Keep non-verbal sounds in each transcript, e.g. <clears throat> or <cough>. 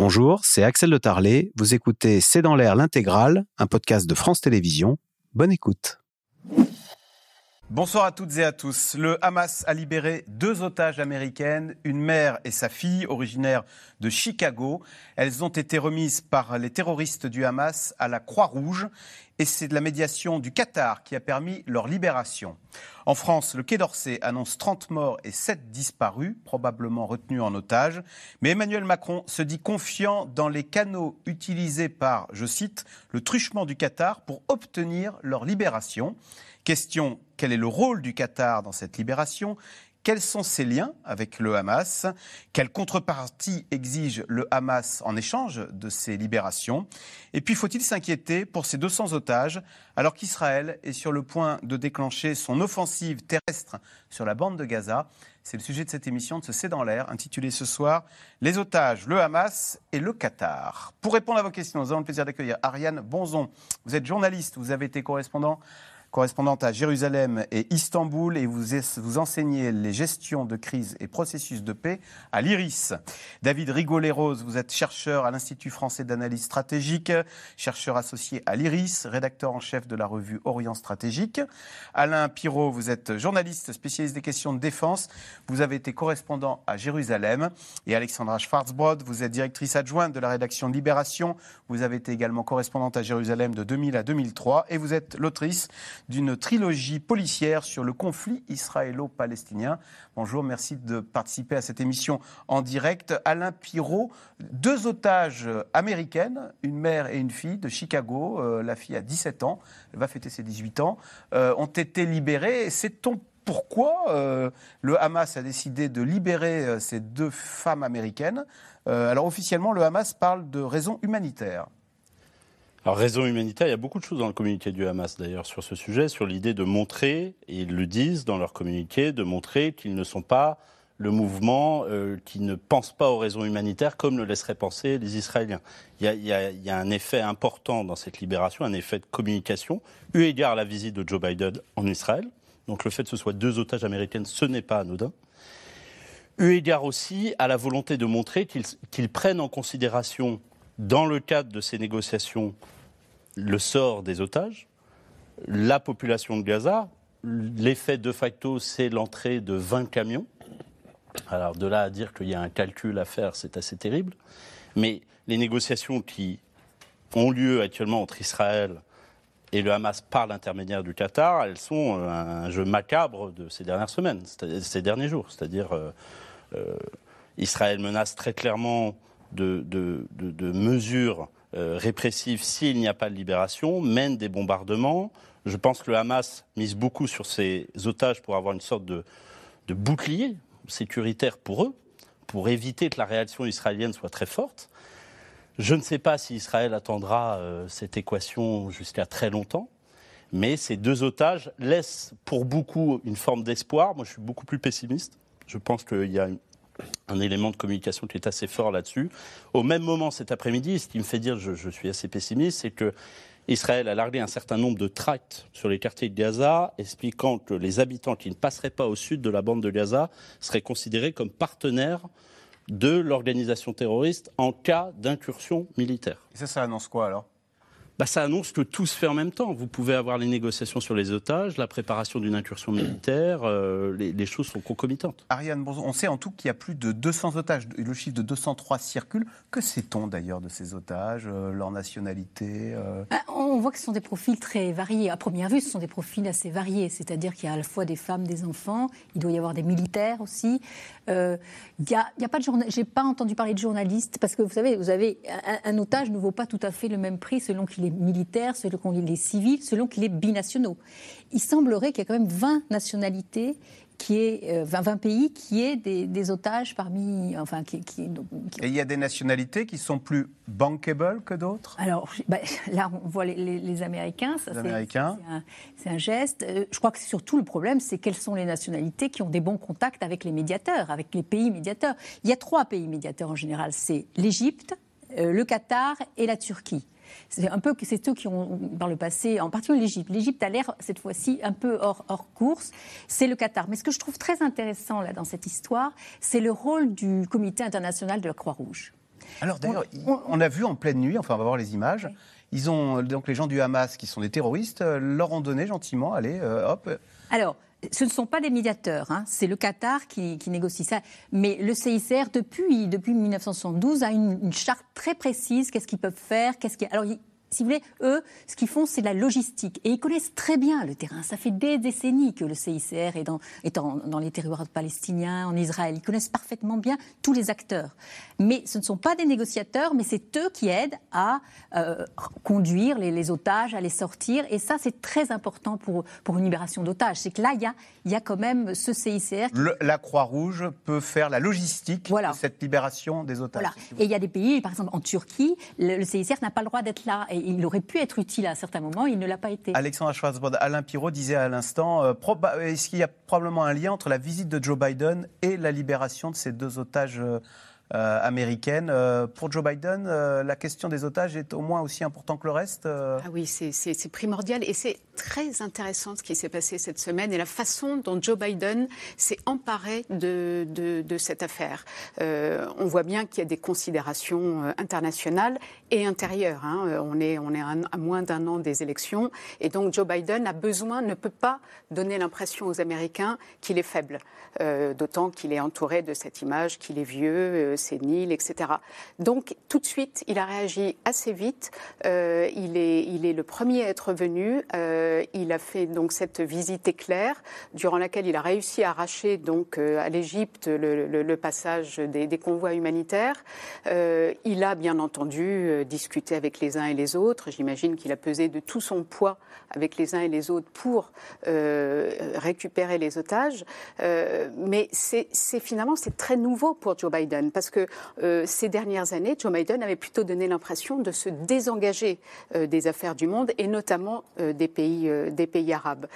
Bonjour, c'est Axel de Tarlet. Vous écoutez C'est dans l'air l'intégrale, un podcast de France Télévisions. Bonne écoute. Bonsoir à toutes et à tous. Le Hamas a libéré deux otages américaines, une mère et sa fille, originaires de Chicago. Elles ont été remises par les terroristes du Hamas à la Croix-Rouge et c'est de la médiation du Qatar qui a permis leur libération. En France, le Quai d'Orsay annonce 30 morts et 7 disparus, probablement retenus en otage. Mais Emmanuel Macron se dit confiant dans les canaux utilisés par, je cite, le truchement du Qatar pour obtenir leur libération. Question, quel est le rôle du Qatar dans cette libération? Quels sont ses liens avec le Hamas? Quelle contrepartie exige le Hamas en échange de ces libérations? Et puis, faut-il s'inquiéter pour ces 200 otages alors qu'Israël est sur le point de déclencher son offensive terrestre sur la bande de Gaza? C'est le sujet de cette émission de ce C'est dans l'air, intitulée ce soir Les otages, le Hamas et le Qatar. Pour répondre à vos questions, nous avons le plaisir d'accueillir Ariane Bonzon. Vous êtes journaliste, vous avez été correspondant correspondante à Jérusalem et Istanbul, et vous, enseignez les gestions de crise et processus de paix à l'IRIS. David Rigolet-Rose, vous êtes chercheur à l'Institut français d'analyse stratégique, chercheur associé à l'IRIS, rédacteur en chef de la revue Orient Stratégique. Alain Pirot, vous êtes journaliste spécialiste des questions de défense, vous avez été correspondant à Jérusalem. Et Alexandra Schwarzbrod, vous êtes directrice adjointe de la rédaction Libération, vous avez été également correspondante à Jérusalem de 2000 à 2003, et vous êtes l'autrice d'une trilogie policière sur le conflit israélo-palestinien. Bonjour, merci de participer à cette émission en direct. Alain Pirot, deux otages américaines, une mère et une fille de Chicago, euh, la fille a 17 ans, elle va fêter ses 18 ans, euh, ont été libérées. Sait-on pourquoi euh, le Hamas a décidé de libérer ces deux femmes américaines? Alors officiellement, le Hamas parle de raisons humanitaires. Alors, raison humanitaire, il y a beaucoup de choses dans le communiqué du Hamas d'ailleurs sur ce sujet, sur l'idée de montrer, et ils le disent dans leur communiqué, de montrer qu'ils ne sont pas le mouvement euh, qui ne pense pas aux raisons humanitaires comme le laisseraient penser les Israéliens. Il y, a, un effet important dans cette libération, un effet de communication, eu égard à la visite de Joe Biden en Israël. Donc le fait que ce soit deux otages américaines, ce n'est pas anodin. Eu égard aussi à la volonté de montrer qu'ils prennent en considération dans le cadre de ces négociations, le sort des otages, la population de Gaza, l'effet de facto, c'est l'entrée de 20 camions. Alors de là à dire qu'il y a un calcul à faire, c'est assez terrible. Mais les négociations qui ont lieu actuellement entre Israël et le Hamas par l'intermédiaire du Qatar, elles sont un jeu macabre de ces dernières semaines, ces derniers jours. C'est-à-dire, euh, euh, Israël menace très clairement de, mesures euh, répressives s'il n'y a pas de libération, mène des bombardements. Je pense que le Hamas mise beaucoup sur ses otages pour avoir une sorte de, bouclier sécuritaire pour eux, pour éviter que la réaction israélienne soit très forte. Je ne sais pas si Israël attendra euh, cette équation jusqu'à très longtemps, mais ces deux otages laissent pour beaucoup une forme d'espoir. Moi, je suis beaucoup plus pessimiste. Je pense qu'il y a un élément de communication qui est assez fort là-dessus. Au même moment, cet après-midi, ce qui me fait dire je, je suis assez pessimiste, c'est que Israël a largué un certain nombre de tracts sur les quartiers de Gaza, expliquant que les habitants qui ne passeraient pas au sud de la bande de Gaza seraient considérés comme partenaires de l'organisation terroriste en cas d'incursion militaire. Et ça, ça annonce quoi alors? Bah, ça annonce que tout se fait en même temps. Vous pouvez avoir les négociations sur les otages, la préparation d'une incursion militaire, euh, les, choses sont concomitantes. Ariane, on sait en tout qu'il y a plus de 200 otages. Le chiffre de 203 circule. Que sait-on d'ailleurs de ces otages, euh, leur nationalité euh? Bah, On voit que ce sont des profils très variés. À première vue, ce sont des profils assez variés. C'est-à-dire qu'il y a à la fois des femmes, des enfants, il doit y avoir des militaires aussi. Il n'y a, a, pas de journal... J'ai pas entendu parler de journalistes parce que vous savez, vous avez un, un otage ne vaut pas tout à fait le même prix selon qu'il est militaire, selon qu'il est civil, selon qu'il est binationaux. Il semblerait qu'il y ait quand même 20 nationalités qui est 20, pays qui est des, otages parmi enfin qui, et il y a des nationalités qui sont plus bankable que d'autres? Alors bah, <laughs> là on voit les, Américains les Américains. c'est un, geste. Euh, je crois que surtout le problème c'est quelles sont les nationalités qui ont des bons contacts avec les médiateurs avec les pays médiateurs. Il y a trois pays médiateurs en général. C'est l'Égypte euh, le Qatar et la Turquie c'est un peu c'est ceux qui ont, par le passé, en particulier l'Égypte. L'Égypte a l'air cette fois-ci un peu hors, hors course. C'est le Qatar. Mais ce que je trouve très intéressant là dans cette histoire, c'est le rôle du Comité international de la Croix-Rouge. Alors d'ailleurs, on, a vu en pleine nuit, enfin on va voir les images, ils ont donc les gens du Hamas qui sont des terroristes euh, leur ont donné gentiment, allez, euh, hop. Alors, ce ne sont pas des médiateurs, hein. c'est le Qatar qui, négocie ça. Mais le CICR, depuis, depuis 1972, a une, charte très précise, qu'est-ce qu'ils peuvent faire, qu'est-ce qui... Alors, si vous voulez, eux, ce qu'ils font, c'est la logistique. Et ils connaissent très bien le terrain. Ça fait des décennies que le CICR est dans, dans les territoires palestiniens, en Israël. Ils connaissent parfaitement bien tous les acteurs. Mais ce ne sont pas des négociateurs, mais c'est eux qui aident à euh, conduire les, otages, à les sortir. Et ça, c'est très important pour, pour une libération d'otages. C'est que là, il y a, y a quand même ce CICR. la Croix-Rouge peut faire la logistique de cette libération des otages. Voilà. Et il y a des pays, par exemple en Turquie, le, CICR n'a pas le droit d'être là il aurait pu être utile à un certain moment, il ne l'a pas été. Alexandre Schwarzbrod, Alain Pirot disait à l'instant, euh, est-ce qu'il y a probablement un lien entre la visite de Joe Biden et la libération de ces deux otages euh, américaine. Euh, pour Joe Biden, euh, la question des otages est au moins aussi importante que le reste ah Oui, c'est primordial et c'est très intéressant ce qui s'est passé cette semaine et la façon dont Joe Biden s'est emparé de, cette affaire. on voit bien qu'il y a des considérations internationales et intérieures. Hein. On est à moins d'un an des élections et donc Joe Biden a besoin, ne peut pas donner l'impression aux Américains qu'il est faible, d'autant qu'il est entouré de cette image qu'il est vieux sénile, etc. Donc tout de suite, il a réagi assez vite. Euh, il, est, il est le premier à être venu. Euh, il a fait donc cette visite éclair, durant laquelle il a réussi à arracher donc euh, à l'Égypte le, passage des, convois humanitaires. il a bien entendu discuté avec les uns et les autres. J'imagine qu'il a pesé de tout son poids avec les uns et les autres pour récupérer les otages. mais c'est finalement c'est très nouveau pour Joe Biden parce que euh, ces dernières années, Joe Biden avait plutôt donné l'impression de se désengager euh, des affaires du monde et notamment euh, des pays des pays arabes.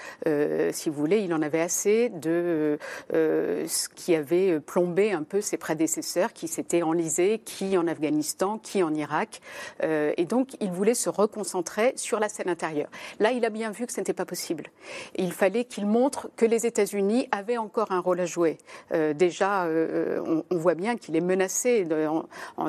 si vous voulez, il en avait assez de ce qui avait plombé un peu ses prédécesseurs, qui s'étaient enlisés, qui en Afghanistan, qui en Irak, et donc il voulait se reconcentrer sur la scène intérieure. Là, il a bien vu que ce n'était pas possible. Il fallait qu'il montre que les États-Unis avaient encore un rôle à jouer. déjà, on voit bien qu'il est menacé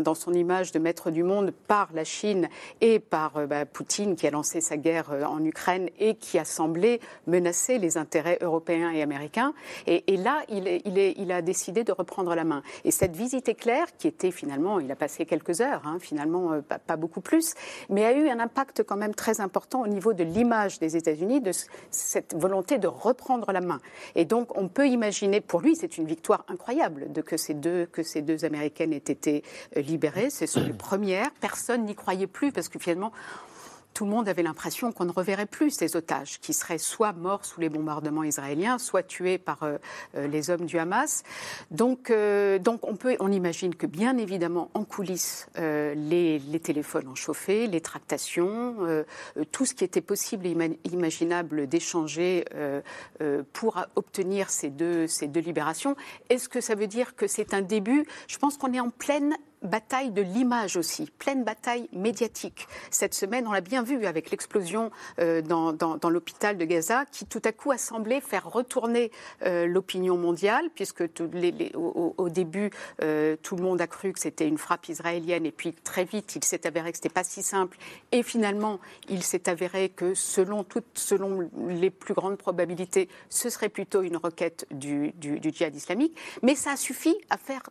dans son image de maître du monde par la Chine et par euh, bah, Poutine qui a lancé sa guerre euh, en Ukraine et qui a semblé menacer les intérêts européens et américains. Et, là, il, a décidé de reprendre la main. Et cette visite éclair, qui était finalement, il a passé quelques heures, hein, finalement euh, pas, beaucoup plus, mais a eu un impact quand même très important au niveau de l'image des États-Unis, de cette volonté de reprendre la main. Et donc, on peut imaginer, pour lui, c'est une victoire incroyable de que ces deux, que ces deux américaines aient été euh, libérées. Ce sont les <clears throat> premières. Personne n'y croyait plus parce que finalement, tout le monde avait l'impression qu'on ne reverrait plus ces otages, qui seraient soit morts sous les bombardements israéliens, soit tués par euh, euh, les hommes du Hamas. Donc, donc on, peut, on imagine que bien évidemment, en coulisses, les, les, téléphones ont chauffé, les tractations, tout ce qui était possible et imaginable d'échanger pour obtenir ces deux, ces deux libérations. Est-ce que ça veut dire que c'est un début? Je pense qu'on est en pleine bataille de l'image aussi, pleine bataille médiatique. Cette semaine, on l'a bien vu avec l'explosion euh, dans, l'hôpital de Gaza, qui tout à coup a semblé faire retourner euh, l'opinion mondiale, puisque au, début, euh, tout le monde a cru que c'était une frappe israélienne, et puis très vite, il s'est avéré que ce n'était pas si simple, et finalement, il s'est avéré que selon, les plus grandes probabilités, ce serait plutôt une requête du, djihad islamique, mais ça a suffi à faire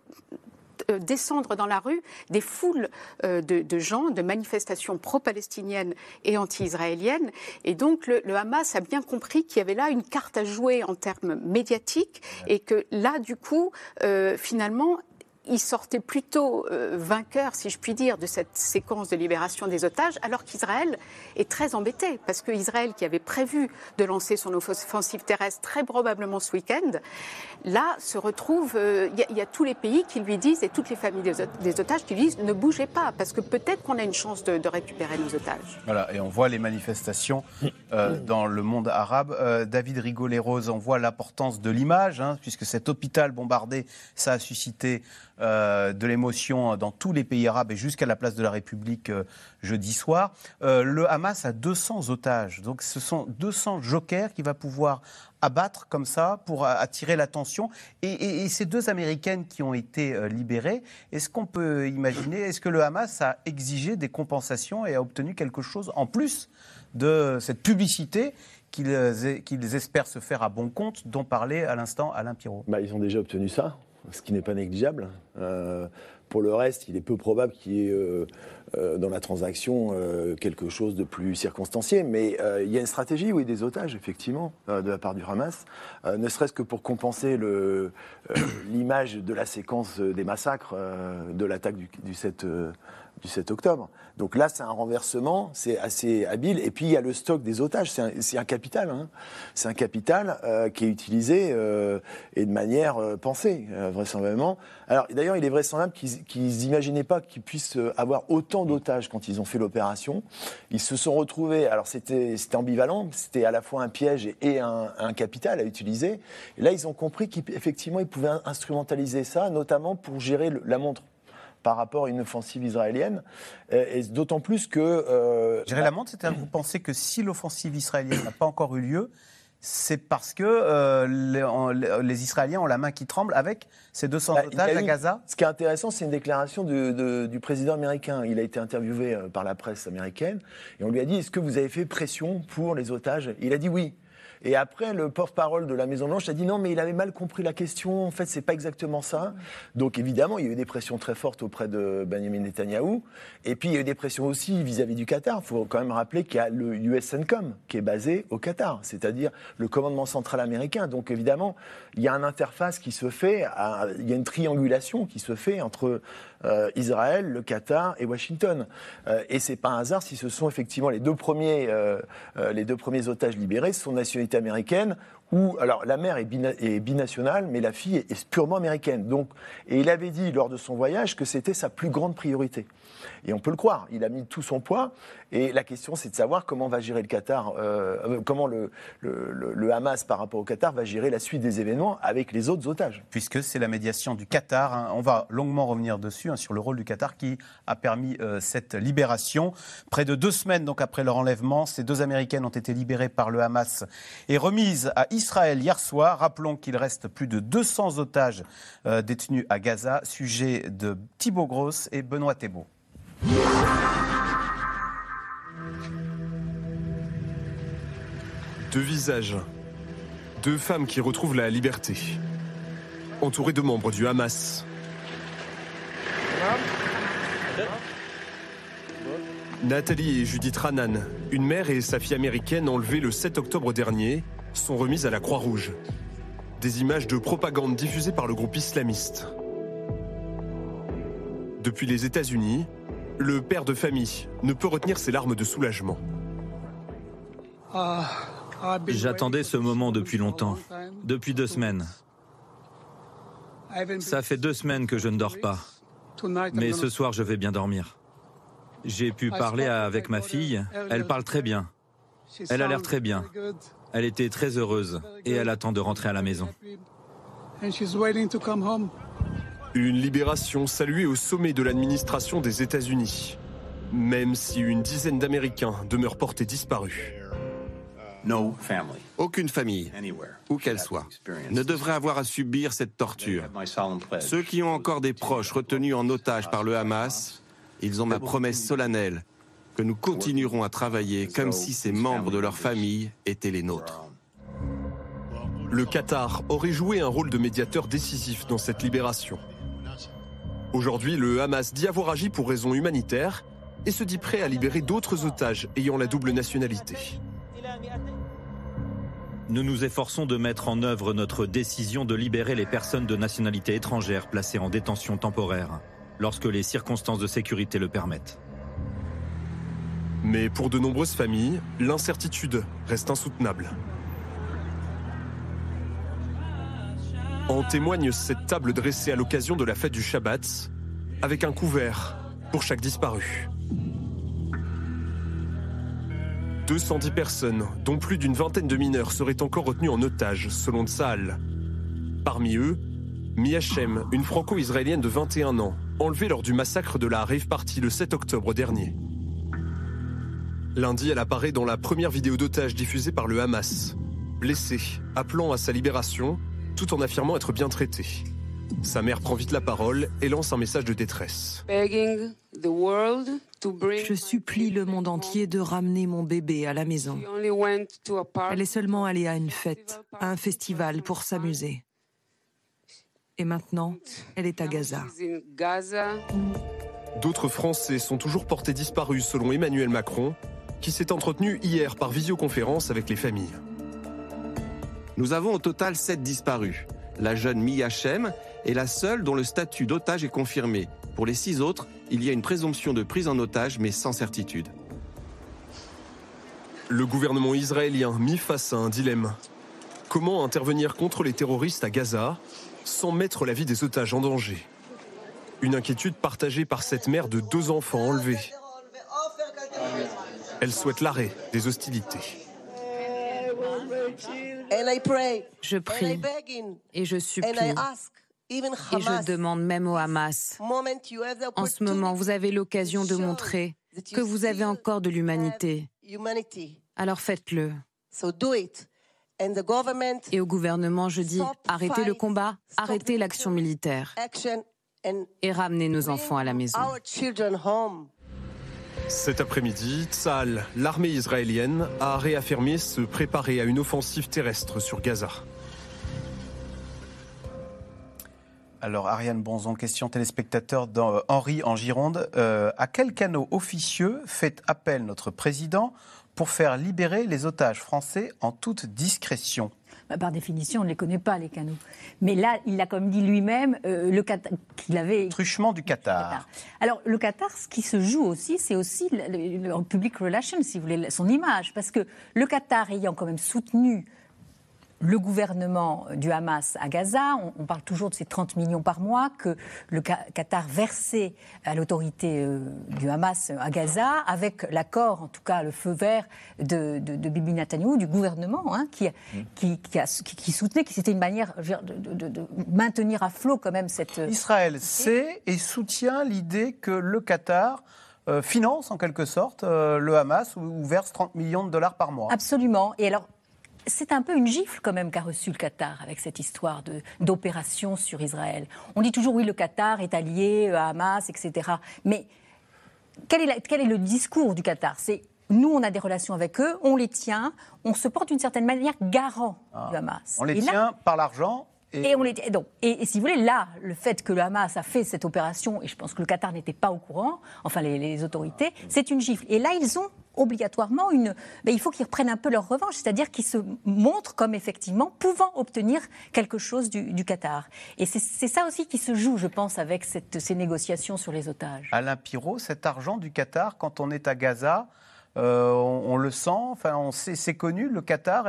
descendre dans la rue des foules euh, de, gens, de manifestations pro-palestiniennes et anti-israéliennes. Et donc le, Hamas a bien compris qu'il y avait là une carte à jouer en termes médiatiques et que là, du coup, euh, finalement, il sortait plutôt euh, vainqueur, si je puis dire, de cette séquence de libération des otages, alors qu'Israël est très embêté, parce qu'Israël, qui avait prévu de lancer son offensive terrestre très probablement ce week-end, là se retrouve, euh, il y, a tous les pays qui lui disent, et toutes les familles des, otages qui lui disent, ne bougez pas, parce que peut-être qu'on a une chance de, récupérer nos otages. Voilà, et on voit les manifestations euh, dans le monde arabe. David Rigoleros en voit l'importance de l'image, hein, puisque cet hôpital bombardé, ça a suscité euh, de l'émotion dans tous les pays arabes et jusqu'à la place de la République euh, jeudi soir. Euh, le Hamas a 200 otages. Donc ce sont 200 jokers qu'il va pouvoir abattre comme ça pour attirer l'attention. Et, ces deux Américaines qui ont été libérées, est-ce qu'on peut imaginer, est-ce que le Hamas a exigé des compensations et a obtenu quelque chose en plus de cette publicité qu'ils espèrent se faire à bon compte, dont parlait à l'instant Alain Pirot? Bah, Ils ont déjà obtenu ça ce qui n'est pas négligeable. Euh, pour le reste, il est peu probable qu'il y ait euh, euh, dans la transaction quelque chose de plus circonstancié. Mais il y a une stratégie, oui, des otages, effectivement, de la part du Hamas, ne serait-ce que pour compenser <coughs> l'image de la séquence des massacres de l'attaque du, du 7 du 7 octobre. Donc là, c'est un renversement, c'est assez habile. Et puis, il y a le stock des otages, c'est un, capital. Hein. C'est un capital euh, qui est utilisé euh, et de manière euh, pensée, vraisemblablement. Alors, d'ailleurs, il est vraisemblable qu'ils n'imaginaient pas qu'ils puissent avoir autant d'otages quand ils ont fait l'opération. Ils se sont retrouvés, alors c'était ambivalent, c'était à la fois un piège et, un, capital à utiliser. Et là, ils ont compris qu'effectivement, ils pouvaient instrumentaliser ça, notamment pour gérer la montre par rapport à une offensive israélienne. Euh, et d'autant plus que. Euh, Gérer la montre, c'est-à-dire vous pensez que si l'offensive israélienne n'a pas encore eu lieu, c'est parce que euh, les, Israéliens ont la main qui tremble avec ces 200 bah, otages à Gaza? Ce qui est intéressant, c'est une déclaration du président américain. Il a été interviewé par la presse américaine et on lui a dit Est-ce que vous avez fait pression pour les otages? Il a dit oui. Et après, le porte-parole de la Maison-Blanche a dit non, mais il avait mal compris la question. En fait, c'est pas exactement ça. Donc, évidemment, il y a eu des pressions très fortes auprès de Benjamin Netanyahou. Et puis, il y a eu des pressions aussi vis-à-vis du Qatar. Il faut quand même rappeler qu'il y a le USNCOM qui est basé au Qatar, c'est-à-dire le commandement central américain. Donc, évidemment, il y a une interface qui se fait, il y a une triangulation qui se fait entre euh, Israël, le Qatar et Washington. Euh, et c'est pas un hasard si ce sont effectivement les deux premiers, euh, les deux premiers otages libérés, sont nationalité américaine où, alors la mère est, binationale, mais la fille est, purement américaine. Donc, et il avait dit lors de son voyage que c'était sa plus grande priorité. Et on peut le croire, il a mis tout son poids. Et la question, c'est de savoir comment va gérer le Qatar, euh, euh, comment le, Hamas par rapport au Qatar va gérer la suite des événements avec les autres otages. Puisque c'est la médiation du Qatar, hein. on va longuement revenir dessus, hein, sur le rôle du Qatar qui a permis euh, cette libération. Près de deux semaines donc après leur enlèvement, ces deux Américaines ont été libérées par le Hamas et remises à Israël hier soir. Rappelons qu'il reste plus de 200 otages détenus à Gaza. Sujet de Thibaut Gross et Benoît Thébault. Deux visages. Deux femmes qui retrouvent la liberté. Entourées de membres du Hamas. Nathalie et Judith Ranan, une mère et sa fille américaine enlevées le 7 octobre dernier, sont remises à la Croix-Rouge. Des images de propagande diffusées par le groupe islamiste. Depuis les États-Unis, le père de famille ne peut retenir ses larmes de soulagement. J'attendais ce moment depuis longtemps, depuis deux semaines. Ça fait deux semaines que je ne dors pas. Mais ce soir, je vais bien dormir. J'ai pu parler avec ma fille. Elle parle très bien. Elle a l'air très bien. Elle était très heureuse et elle attend de rentrer à la maison. Une libération saluée au sommet de l'administration des États-Unis, même si une dizaine d'Américains demeurent portés disparus. Aucune famille, où qu'elle soit, ne devrait avoir à subir cette torture. Ceux qui ont encore des proches retenus en otage par le Hamas, ils ont ma promesse solennelle que nous continuerons à travailler comme si ces membres de leur famille étaient les nôtres. Le Qatar aurait joué un rôle de médiateur décisif dans cette libération. Aujourd'hui, le Hamas dit avoir agi pour raisons humanitaires et se dit prêt à libérer d'autres otages ayant la double nationalité. Nous nous efforçons de mettre en œuvre notre décision de libérer les personnes de nationalité étrangère placées en détention temporaire, lorsque les circonstances de sécurité le permettent. Mais pour de nombreuses familles, l'incertitude reste insoutenable. En témoigne cette table dressée à l'occasion de la fête du Shabbat, avec un couvert pour chaque disparu. 210 personnes, dont plus d'une vingtaine de mineurs, seraient encore retenus en otage, selon Tsahal. Parmi eux, Miachem, une franco-israélienne de 21 ans, enlevée lors du massacre de la Rave Party le 7 octobre dernier. Lundi, elle apparaît dans la première vidéo d'otage diffusée par le Hamas. Blessée, appelant à sa libération, tout en affirmant être bien traitée. Sa mère prend vite la parole et lance un message de détresse. Je supplie le monde entier de ramener mon bébé à la maison. Elle est seulement allée à une fête, à un festival pour s'amuser. Et maintenant, elle est à Gaza. D'autres Français sont toujours portés disparus selon Emmanuel Macron, qui s'est entretenu hier par visioconférence avec les familles. Nous avons au total sept disparus. La jeune Mia Shem est la seule dont le statut d'otage est confirmé. Pour les six autres, il y a une présomption de prise en otage, mais sans certitude. Le gouvernement israélien mis face à un dilemme. Comment intervenir contre les terroristes à Gaza sans mettre la vie des otages en danger? Une inquiétude partagée par cette mère de deux enfants enlevés. Elle souhaite l'arrêt des hostilités. Je prie et je supplie et je demande même au Hamas, en ce moment, vous avez l'occasion de montrer que vous avez encore de l'humanité. Alors faites-le. Et au gouvernement, je dis, arrêtez le combat, arrêtez l'action militaire. et ramenez nos enfants à la maison. Cet après-midi, Tsahal, l'armée israélienne, a réaffirmé se préparer à une offensive terrestre sur Gaza. Alors, Ariane Bonzon, question téléspectateur euh, en Gironde. Euh, à quel canot officieux fait appel notre président pour faire libérer les otages français en toute discrétion? Bah, par définition, on ne les connaît pas, les canaux. Mais là, il a comme dit lui-même euh, qu'il avait... Truchement du Qatar. Alors, le Qatar, ce qui se joue aussi, c'est aussi le, public relations, si vous voulez, son image. Parce que le Qatar ayant quand même soutenu le gouvernement du Hamas à Gaza, on, parle toujours de ces 30 millions par mois que le Qatar versait à l'autorité euh, du Hamas à Gaza, avec l'accord, en tout cas le feu vert de, Bibi Netanyahu, du gouvernement, hein, qui, qui, qui, soutenait, qui c'était une manière de, maintenir à flot quand même cette... Euh, Israël sait et soutient l'idée que le Qatar euh, finance en quelque sorte le Hamas ou, verse 30 millions de dollars par mois. Absolument. Et alors, c'est un peu une gifle quand même qu'a reçu le Qatar avec cette histoire d'opération sur Israël. On dit toujours oui, le Qatar est allié à Hamas, etc. Mais quel est, quel est le discours du Qatar? C'est nous, on a des relations avec eux, on les tient, on se porte d'une certaine manière garant ah. du Hamas. On les tient par l'argent et, on donc, et, si vous voulez, là, le fait que le Hamas a fait cette opération, et je pense que le Qatar n'était pas au courant, enfin les, autorités, c'est une gifle. Et là, ils ont obligatoirement une. Ben, il faut qu'ils reprennent un peu leur revanche, c'est-à-dire qu'ils se montrent comme effectivement pouvant obtenir quelque chose du, Qatar. Et c'est ça aussi qui se joue, je pense, avec cette, ces négociations sur les otages. Alain Pirot, cet argent du Qatar, quand on est à Gaza, euh, on, le sent, enfin, c'est connu, le Qatar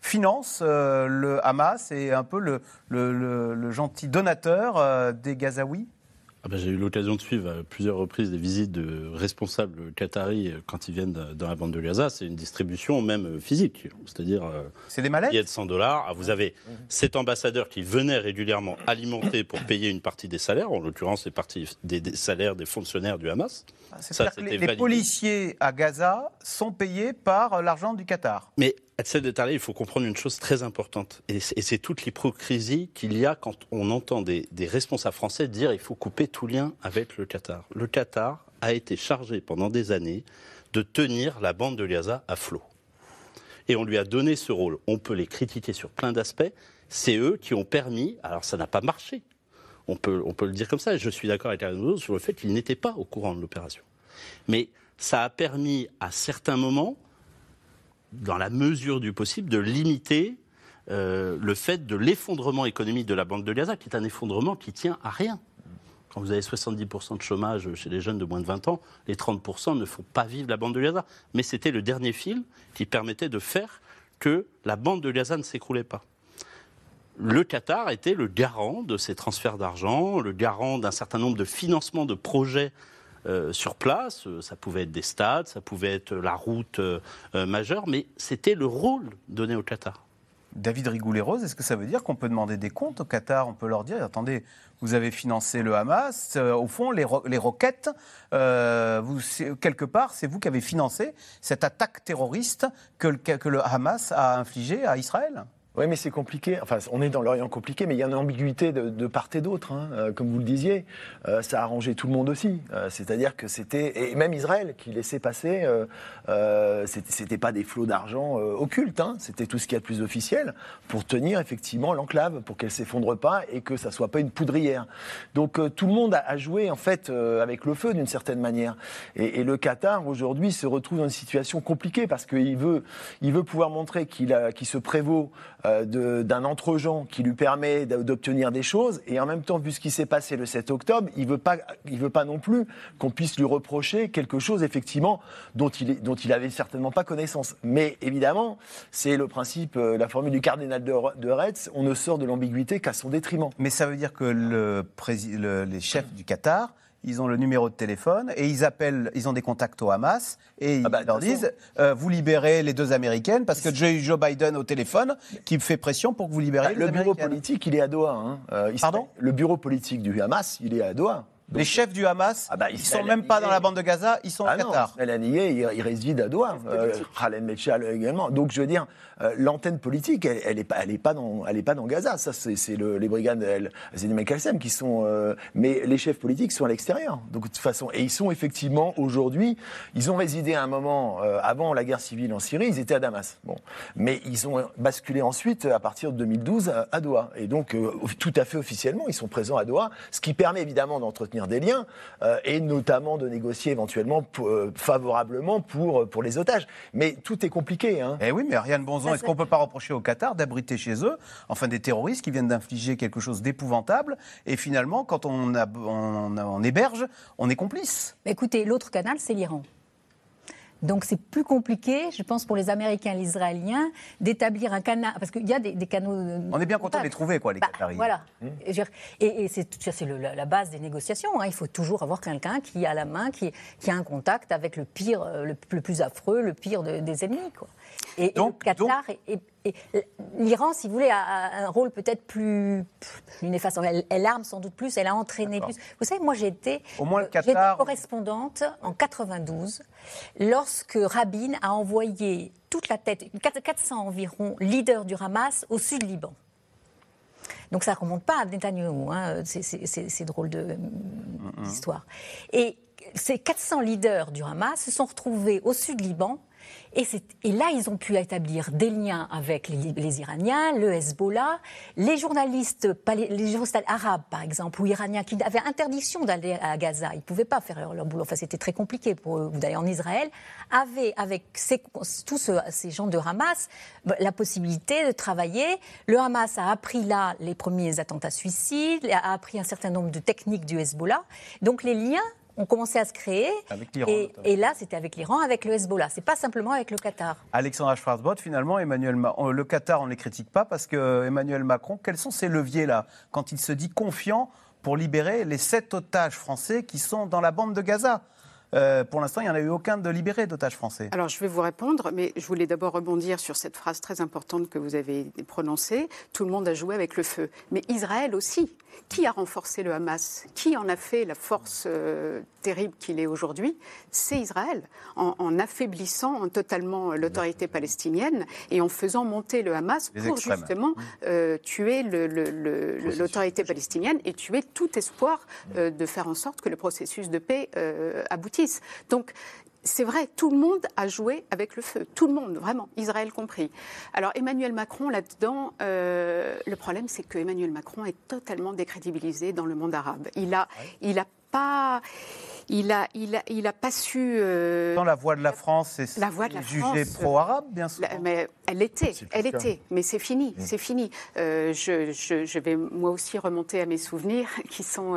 finance euh, le Hamas et un peu le, gentil donateur euh, des Gazaouis ah ben, j'ai eu l'occasion de suivre à plusieurs reprises des visites de responsables qataris quand ils viennent dans la bande de Gaza. C'est une distribution même physique. C'est-à-dire. C'est des mallettes? Il y a de 100 dollars. Ah, vous avez cet ambassadeur qui venait régulièrement alimenter pour payer une partie des salaires, en l'occurrence les parties des, salaires des fonctionnaires du Hamas. Ah, Ça, les, les policiers à Gaza sont payés par l'argent du Qatar. Mais de il faut comprendre une chose très importante. Et c'est toute l'hypocrisie qu'il y a quand on entend des, responsables français dire il faut couper tout lien avec le Qatar. Le Qatar a été chargé pendant des années de tenir la bande de Gaza à flot. Et on lui a donné ce rôle. On peut les critiquer sur plein d'aspects. C'est eux qui ont permis, alors ça n'a pas marché, on peut, on peut le dire comme ça, je suis d'accord avec Ariane sur le fait qu'ils n'étaient pas au courant de l'opération. Mais ça a permis à certains moments dans la mesure du possible, de limiter euh, le fait de l'effondrement économique de la Banque de Gaza, qui est un effondrement qui tient à rien. Quand vous avez 70% de chômage chez les jeunes de moins de 20 ans, les 30% ne font pas vivre la bande de Gaza. Mais c'était le dernier fil qui permettait de faire que la bande de Gaza ne s'écroulait pas. Le Qatar était le garant de ces transferts d'argent, le garant d'un certain nombre de financements de projets euh, sur place. Euh, ça pouvait être des stades, ça pouvait être la route euh, majeure, mais c'était le rôle donné au Qatar. David Rigoulet-Rose, est-ce que ça veut dire qu'on peut demander des comptes au Qatar? On peut leur dire, attendez, vous avez financé le Hamas, au fond, les, roquettes, quelque part, c'est vous qui avez financé cette attaque terroriste que le Hamas a infligée à Israël? Oui, mais c'est compliqué. Enfin, on est dans l'Orient compliqué, mais il y a une ambiguïté de, part et d'autre, hein. euh, comme vous le disiez. Euh, ça a arrangé tout le monde aussi. Euh, c'est-à-dire que c'était. Et même Israël, qui laissait passer, c'était pas des flots d'argent occultes, hein. c'était tout ce qu'il y a de plus officiel pour tenir effectivement l'enclave, pour qu'elle s'effondre pas et que ça soit pas une poudrière. Donc tout le monde a, joué, en fait, avec le feu d'une certaine manière. Et, le Qatar, aujourd'hui, se retrouve dans une situation compliquée parce qu'il veut, il veut pouvoir montrer qu'il qu se prévaut euh, d'un entre-gens qui lui permet d'obtenir des choses. Et en même temps, vu ce qui s'est passé le 7 octobre, il ne veut, pas, il veut pas non plus qu'on puisse lui reprocher quelque chose, effectivement, dont il, dont il avait certainement pas connaissance. Mais évidemment, c'est le principe, euh, la formule du cardinal de, de Retz, on ne sort de l'ambiguïté qu'à son détriment. Mais ça veut dire que le les chefs du Qatar ils ont le numéro de téléphone et ils appellent, ils ont des contacts au Hamas et ils ah bah, leur disent euh, vous libérez les deux américaines parce que j'ai eu Joe Biden au téléphone qui fait pression pour que vous libériez bah, les Le bureau politique, il est à Doha. Hein. Euh, Pardon Le bureau politique du Hamas, il est à Doha. Les chefs du Hamas, ah bah, ils ne sont même pas dans la bande de Gaza, ils sont au Qatar. Non, il, il réside à Doha. Euh, Khaled Mechal également. Donc je veux dire, euh, l'antenne politique, elle n'est pas, elle est pas, dans, elle est pas dans Gaza. Ça, c'est les brigades Zédim Kalsem qui sont. Euh, mais les chefs politiques sont à l'extérieur. Donc, de toute façon. Et ils sont effectivement, aujourd'hui, ils ont résidé à un moment, euh, avant la guerre civile en Syrie, ils étaient à Damas. Bon. Mais ils ont basculé ensuite, à partir de 2012, à, Doha. Et donc, tout à fait officiellement, ils sont présents à Doha, ce qui permet évidemment d'entretenir des liens et notamment de négocier éventuellement favorablement pour, pour les otages. Mais tout est compliqué. Hein. Eh oui, mais Ariane Bonzon, est-ce qu'on ne peut pas reprocher au Qatar d'abriter chez eux, enfin des terroristes qui viennent d'infliger quelque chose d'épouvantable Et finalement, quand on, on, héberge, on est complice? Écoutez, l'autre canal, c'est l'Iran. Donc c'est plus compliqué, je pense, pour les Américains et les Israéliens d'établir un canal, parce qu'il y a des, canaux. On est bien content de les trouver, quoi, les bah, Qataris. Voilà. Mmh. Et, c'est la base des négociations. Hein. Il faut toujours avoir quelqu'un qui a la main, qui, a un contact avec le pire, euh, le, plus affreux, le pire des ennemis, quoi. Et, donc, le Qatar et, l'Iran, si vous voulez, a, un rôle peut-être plus, plus néfaste. Elle, arme sans doute plus, elle a entraîné plus. Vous savez, moi j'ai été, euh, correspondante en 92 lorsque Rabin a envoyé toute la tête, 400 environ leaders du Hamas au sud Liban. Donc ça ne remonte pas à Netanyahu, hein, c'est drôle d'histoire. Et ces 400 leaders du Hamas se sont retrouvés au sud Liban et, là, ils ont pu établir des liens avec les, Iraniens, le Hezbollah, les journalistes, arabes, par exemple, ou iraniens, qui avaient interdiction d'aller à Gaza. Ils ne pouvaient pas faire leur boulot. Enfin, c'était très compliqué pour eux d'aller en Israël. Avaient, avec tous ces gens de Hamas, la possibilité de travailler. Le Hamas a appris là les premiers attentats suicides, a appris un certain nombre de techniques du Hezbollah. Donc, les liens ont commencé à se créer. et, là, c'était avec l'Iran, avec le Hezbollah. C'est pas simplement avec le Qatar. Alexandra Schwarzbott, finalement, Emmanuel le Qatar, on ne les critique pas parce que Emmanuel Macron, quels sont ses leviers là quand il se dit confiant pour libérer les sept otages français qui sont dans la bande de Gaza? Euh, pour l'instant, il n'y en a eu aucun de libéré d'otages français. Alors, je vais vous répondre, mais je voulais d'abord rebondir sur cette phrase très importante que vous avez prononcée. Tout le monde a joué avec le feu. Mais Israël aussi. Qui a renforcé le Hamas? Qui en a fait la force euh, terrible qu'il est aujourd'hui? C'est Israël, en, affaiblissant totalement l'autorité palestinienne et en faisant monter le Hamas pour justement euh, tuer l'autorité palestinienne et tuer tout espoir de faire en sorte que le processus de paix aboutisse. Donc c'est vrai, tout le monde a joué avec le feu, tout le monde, vraiment, Israël compris. Alors Emmanuel Macron, là-dedans, euh, le problème, c'est que Emmanuel Macron est totalement décrédibilisé dans le monde arabe. Il a, il a pas il a, il a, il a pas su. Euh, Dans la voix de la France, c'est la voix de la jugée pro-arabe, bien sûr. mais elle était, elle était, mais c'est fini, mm. c'est fini. Euh, je, je, vais moi aussi remonter à mes souvenirs <laughs> qui sont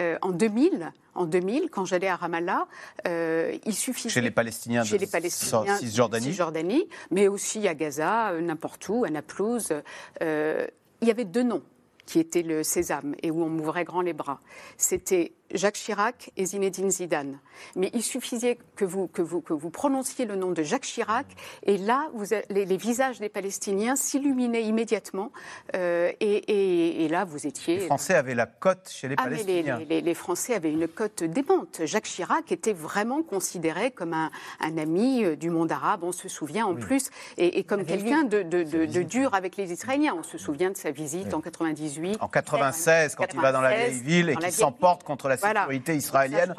euh, en 2000. En 2000, quand j'allais à Ramallah, il suffisait. Chez les Palestiniens chez de les Palestiniens, Cisjordanie. Cisjordanie, mais aussi à Gaza, n'importe où, à Naplouse. il y avait deux noms qui était le sésame et où on m'ouvrait grand les bras. C'était Jacques Chirac et Zinedine Zidane. Mais il suffisait que vous, que vous, que vous prononciez le nom de Jacques Chirac, et là, vous les, les, visages des Palestiniens s'illuminaient immédiatement. Euh, et, et, là, vous étiez. Les Français avaient la cote chez les ah, Palestiniens. Les, les, Français avaient une cote démente. Jacques Chirac était vraiment considéré comme un, un ami euh, du monde arabe, on se souvient en plus, et, et comme quelqu'un de, de, de, dur avec les Israéliens. On se souvient de sa visite en 98. En 96, quand il va dans la vieille ville et qu'il s'emporte contre la sécurité israélienne.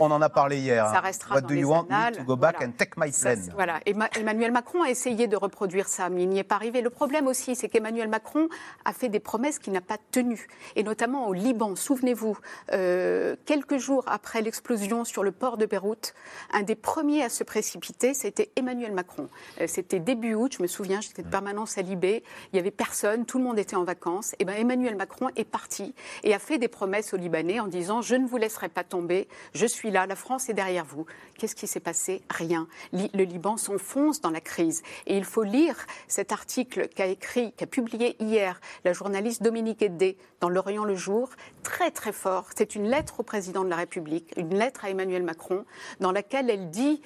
on en a parlé hier. Ça restera What do you want me to go back and take my plane? Voilà. Emmanuel Macron a essayé de reproduire ça, mais il n'y est pas arrivé. Le problème aussi, c'est qu'Emmanuel Macron a fait des promesses qu'il n'a pas tenues, et notamment au Liban. Souvenez-vous, euh, quelques jours après l'explosion sur le port de Beyrouth, un des premiers à se précipiter, c'était Emmanuel Macron. Euh, c'était début août, je me souviens, j'étais de permanence à Libé, il n'y avait personne, tout le monde était en vacances. Et ben Emmanuel Macron est parti et a fait des promesses aux Libanais en disant je ne vous laisserai pas tomber, je suis là, la France est derrière vous. Qu'est-ce qui s'est passé? Rien. Le Liban s'enfonce dans la crise. Et il faut lire cet article qu'a écrit, qu'a publié hier la journaliste Dominique Eddé dans L'Orient le Jour, très très fort. C'est une lettre au président de la République, une lettre à Emmanuel Macron, dans laquelle elle dit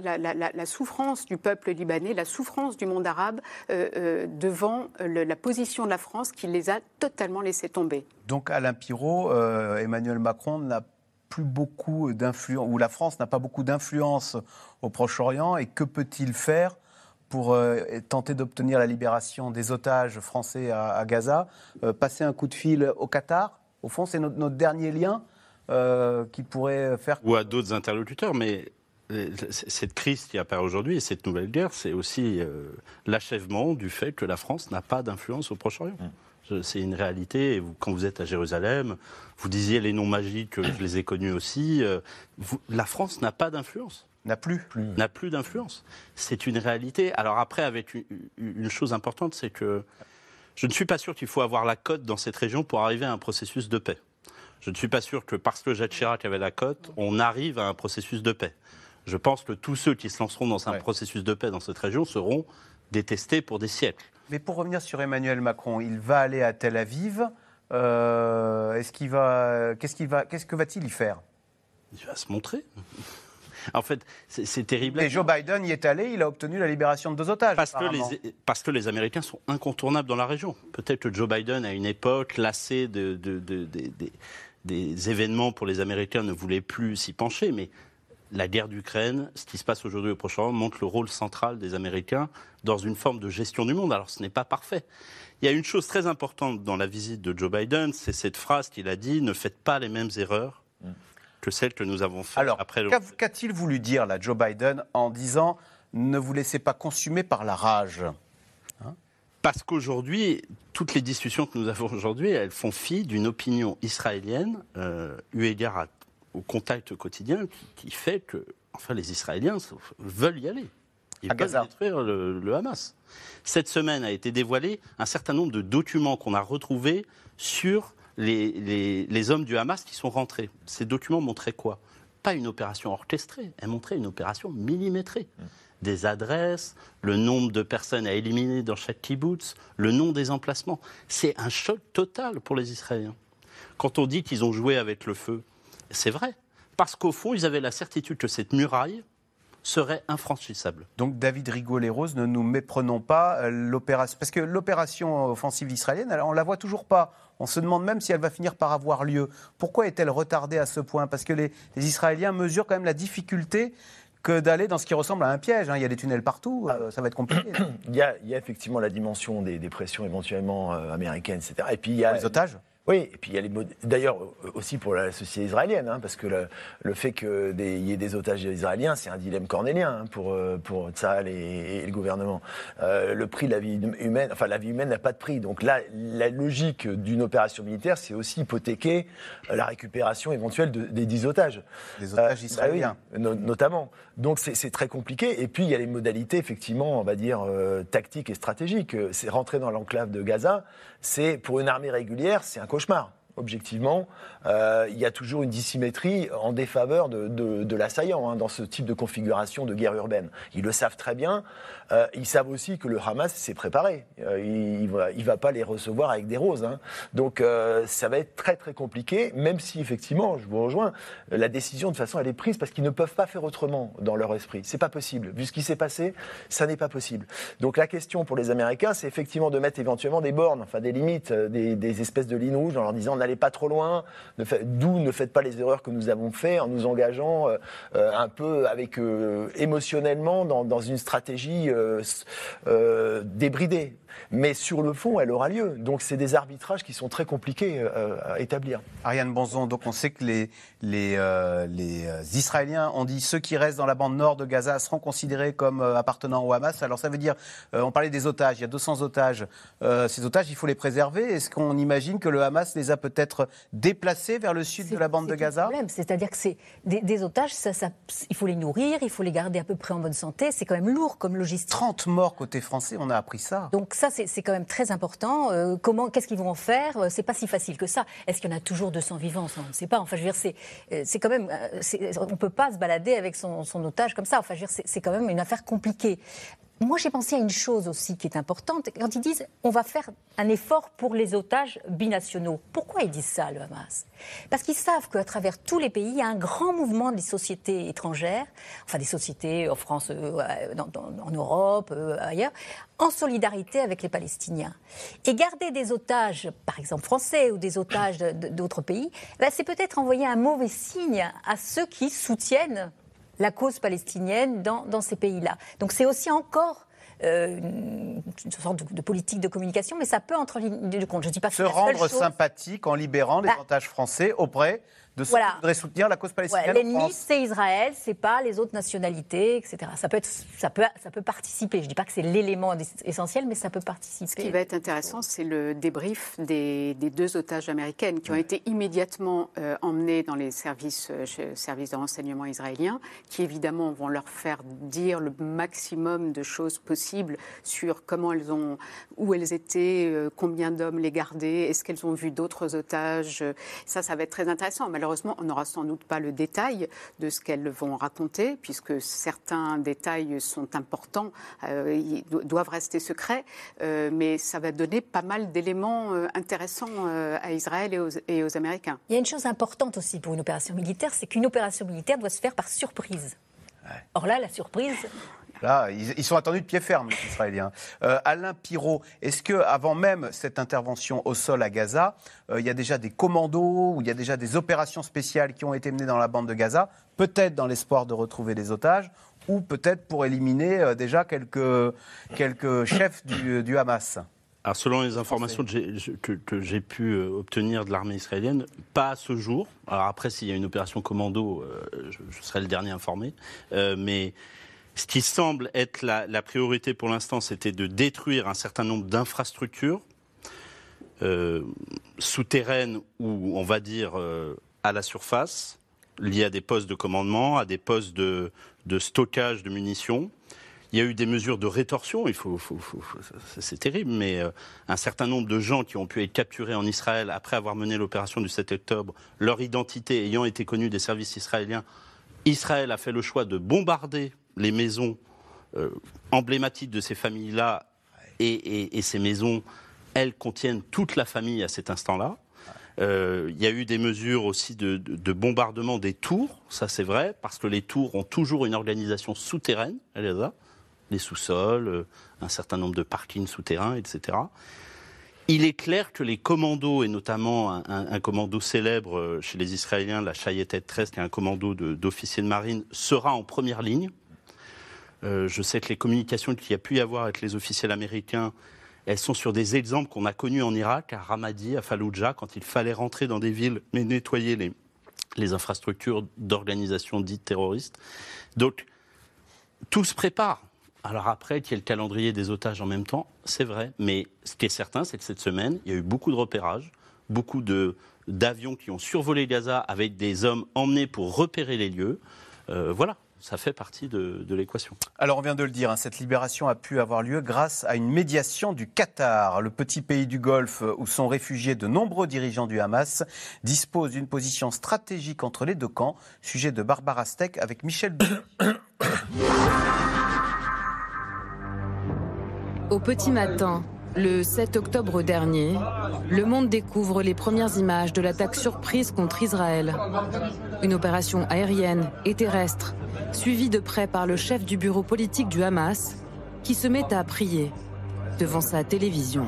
la, souffrance du peuple libanais, la souffrance du monde arabe euh, euh, devant la position de la France qui les a totalement laissés tomber. Donc Alain Pirot, euh, Emmanuel Macron n'a plus beaucoup d'influence, ou la France n'a pas beaucoup d'influence au Proche-Orient, et que peut-il faire pour euh, tenter d'obtenir la libération des otages français à, Gaza? Euh, Passer un coup de fil au Qatar? Au fond, c'est notre, dernier lien qui pourrait faire... Ou à d'autres interlocuteurs, mais cette crise qui apparaît aujourd'hui et cette nouvelle guerre, c'est aussi l'achèvement du fait que la France n'a pas d'influence au Proche-Orient. Mmh. C'est une réalité. Et quand vous êtes à Jérusalem, vous disiez les noms magiques, je les ai connus aussi. Euh, la France n'a pas d'influence. N'a plus. N'a plus d'influence. C'est une réalité. Alors après, avec une, chose importante, c'est que je ne suis pas sûr qu'il faut avoir la cote dans cette région pour arriver à un processus de paix. Je ne suis pas sûr que parce que Jacques Chirac avait la cote, on arrive à un processus de paix. Je pense que tous ceux qui se lanceront dans un processus de paix dans cette région seront détestés pour des siècles. Mais pour revenir sur Emmanuel Macron, il va aller à Tel Aviv. Euh, est-ce qu'il va, qu'est-ce qu'il va, qu'est-ce que va-t-il y faire? Il va se montrer. En fait, c'est terrible. Et Joe Biden y est allé, il a obtenu la libération de deux otages. Parce, que les, parce que les Américains sont incontournables dans la région. Peut-être que Joe Biden, à une époque, lassé de, des événements pour les Américains, ne voulait plus s'y pencher, mais la guerre d'Ukraine, ce qui se passe aujourd'hui au Proche-Orient, montre le rôle central des Américains dans une forme de gestion du monde. Alors ce n'est pas parfait. Il y a une chose très importante dans la visite de Joe Biden, c'est cette phrase qu'il a dit ne faites pas les mêmes erreurs que celles que nous avons Alors, après le. Qu'a-t-il voulu dire, là, Joe Biden, en disant ne vous laissez pas consumer par la rage? Hein? Parce qu'aujourd'hui, toutes les discussions que nous avons aujourd'hui, elles font fi d'une opinion israélienne, euh, eu égard à au contact quotidien qui, fait que enfin, les Israéliens veulent y aller. Ils veulent détruire le, Hamas. Cette semaine a été dévoilé un certain nombre de documents qu'on a retrouvés sur les, les, hommes du Hamas qui sont rentrés. Ces documents montraient quoi? Pas une opération orchestrée, elles montraient une opération millimétrée. Mmh. Des adresses, le nombre de personnes à éliminer dans chaque kibbutz, le nom des emplacements. C'est un choc total pour les Israéliens. Quand on dit qu'ils ont joué avec le feu, c'est vrai. Parce qu'au fond, ils avaient la certitude que cette muraille serait infranchissable. Donc David Rigaud-les-Roses, ne nous méprenons pas euh, l'opération. Parce que l'opération offensive israélienne, on ne la voit toujours pas. On se demande même si elle va finir par avoir lieu. Pourquoi est-elle retardée à ce point? Parce que les, Israéliens mesurent quand même la difficulté que d'aller dans ce qui ressemble à un piège. Hein. Il y a des tunnels partout, euh, ça va être compliqué. <coughs> il, y a, effectivement la dimension des, pressions éventuellement euh, américaines, etc. Et puis il y a les otages oui, et puis il y a les d'ailleurs aussi pour la société israélienne, hein, parce que le, fait qu'il y ait des otages israéliens, c'est un dilemme cornélien hein, pour euh, pour Tzahal et, le gouvernement. Euh, le prix de la vie humaine, enfin la vie humaine n'a pas de prix. Donc là, la logique d'une opération militaire, c'est aussi hypothéquer euh, la récupération éventuelle des dix otages. Des otages bah israéliens, notamment. Donc c'est très compliqué. Et puis il y a les modalités effectivement, on va dire tactiques et stratégiques. C'est rentrer dans l'enclave de Gaza, c'est pour une armée régulière, c'est un Koosmaal. Objectivement, euh, il y a toujours une dissymétrie en défaveur de, de, l'assaillant hein, dans ce type de configuration de guerre urbaine. Ils le savent très bien. Euh, ils savent aussi que le Hamas s'est préparé. Euh, il ne va, pas les recevoir avec des roses. Hein. Donc ça va être très très compliqué, même si effectivement, je vous rejoins, la décision de toute façon elle est prise parce qu'ils ne peuvent pas faire autrement dans leur esprit. C'est pas possible. Vu ce qui s'est passé, ça n'est pas possible. Donc la question pour les Américains, c'est effectivement de mettre éventuellement des bornes, enfin des limites, des, des espèces de lignes rouges en leur disant n'allez pas trop loin, D'où ne faites pas les erreurs que nous avons faites en nous engageant euh, euh, un peu avec euh, émotionnellement dans, une stratégie débridée mais sur le fond, elle aura lieu. Donc c'est des arbitrages qui sont très compliqués euh, à établir. Ariane Bonzon, donc on sait que les, les, euh, les, euh, Israéliens ont dit ceux qui restent dans la bande nord de Gaza seront considérés comme appartenant au Hamas. Alors ça veut dire, on parlait des otages, il y a 200 otages. ces otages, il faut les préserver. Est-ce qu'on imagine que le Hamas les a peut-être déplacés vers le sud de la bande de Gaza? C'est-à-dire que c'est des, otages, ça, il faut les nourrir, il faut les garder à peu près en bonne santé. C'est quand même lourd comme logistique. 30 morts côté français, on a appris ça. Donc ça, c'est quand même très important. Euh, comment, qu'est-ce qu'ils vont en faire? Euh, C'est pas si facile que ça. Est-ce qu'il y en a toujours 200 vivants? On ne sait pas. Enfin, je veux dire, c'est, euh, quand même, on peut pas se balader avec son, son otage comme ça. Enfin, je veux dire, c'est quand même une affaire compliquée. Moi, j'ai pensé à une chose aussi qui est importante. Quand ils disent on va faire un effort pour les otages binationaux, pourquoi ils disent ça, le Hamas? Parce qu'ils savent qu'à travers tous les pays, il y a un grand mouvement des sociétés étrangères, enfin des sociétés en France, euh, en Europe, euh, ailleurs, en solidarité avec les Palestiniens. Et garder des otages, par exemple français ou des otages d'autres pays, ben, c'est peut-être envoyer un mauvais signe à ceux qui soutiennent la cause palestinienne dans, dans ces pays-là. Donc c'est aussi encore euh, une sorte de, politique de communication, mais ça peut entrer en ligne de compte. Je dis pas que se rendre sympathique en libérant les bah, français auprès de ceux qui voudraient soutenir la cause palestinienne. L'ennemi, c'est Israël, c'est pas les autres nationalités, etc. Ça peut, être, ça peut, ça peut participer. Je ne dis pas que c'est l'élément essentiel, mais ça peut participer. Ce qui va être intéressant, c'est le débrief des, deux otages américaines qui ont été immédiatement euh, emmenés dans les services, euh, services de renseignement israéliens, qui évidemment vont leur faire dire le maximum de choses possibles sur comment elles ont, où elles étaient, euh, combien d'hommes les gardaient, est-ce qu'elles ont vu d'autres otages. Ça, ça va être très intéressant. Malheureusement, on n'aura sans doute pas le détail de ce qu'elles vont raconter, puisque certains détails sont importants, euh, ils doivent rester secrets, euh, mais ça va donner pas mal d'éléments euh, intéressants à Israël et aux, et aux Américains. Il y a une chose importante aussi pour une opération militaire, c'est qu'une opération militaire doit se faire par surprise. Or là, la surprise, Ils, sont attendus de pied ferme, les Israéliens. Euh, Alain Pirot, est-ce que avant même cette intervention au sol à Gaza, euh, il y a déjà des commandos ou il y a déjà des opérations spéciales qui ont été menées dans la bande de Gaza, peut-être dans l'espoir de retrouver des otages ou peut-être pour éliminer euh, déjà quelques, quelques chefs du, Hamas? Alors, selon les informations que j'ai pu obtenir de l'armée israélienne, pas à ce jour. Alors après, s'il y a une opération commando, je, je, serai le dernier informé. mais ce qui semble être la, priorité pour l'instant, c'était de détruire un certain nombre d'infrastructures euh, souterraines ou, on va dire, euh, à la surface, liées à des postes de commandement, à des postes de, stockage de munitions. Il y a eu des mesures de rétorsion, c'est terrible, mais euh, un certain nombre de gens qui ont pu être capturés en Israël après avoir mené l'opération du 7 octobre, leur identité ayant été connue des services israéliens, Israël a fait le choix de bombarder les maisons euh, emblématiques de ces familles-là et, ces maisons, elles contiennent toute la famille à cet instant-là. Euh, il y a eu des mesures aussi de, bombardement des tours, ça c'est vrai, parce que les tours ont toujours une organisation souterraine, les sous-sols, euh, un certain nombre de parkings souterrains, etc. Il est clair que les commandos, et notamment un, commando célèbre chez les Israéliens, la Chayetet 13, qui est un commando d'officiers de marine, sera en première ligne. Euh, je sais que les communications qu'il y a pu y avoir avec les officiels américains, elles sont sur des exemples qu'on a connus en Irak, à Ramadi, à Fallujah, quand il fallait rentrer dans des villes mais nettoyer les, infrastructures d'organisations dites terroristes. Donc, tout se prépare. Alors après, qu'il y ait le calendrier des otages en même temps, c'est vrai. Mais ce qui est certain, c'est que cette semaine, il y a eu beaucoup de repérages, beaucoup d'avions qui ont survolé Gaza avec des hommes emmenés pour repérer les lieux. Euh, voilà. Ça fait partie de, l'équation. Alors on vient de le dire, hein, cette libération a pu avoir lieu grâce à une médiation du Qatar. Le petit pays du Golfe où sont réfugiés de nombreux dirigeants du Hamas dispose d'une position stratégique entre les deux camps. Sujet de Barbara Steck avec Michel <coughs> Au petit matin, le 7 octobre dernier, le monde découvre les premières images de l'attaque surprise contre Israël. Une opération aérienne et terrestre, suivie de près par le chef du bureau politique du Hamas, qui se met à prier devant sa télévision.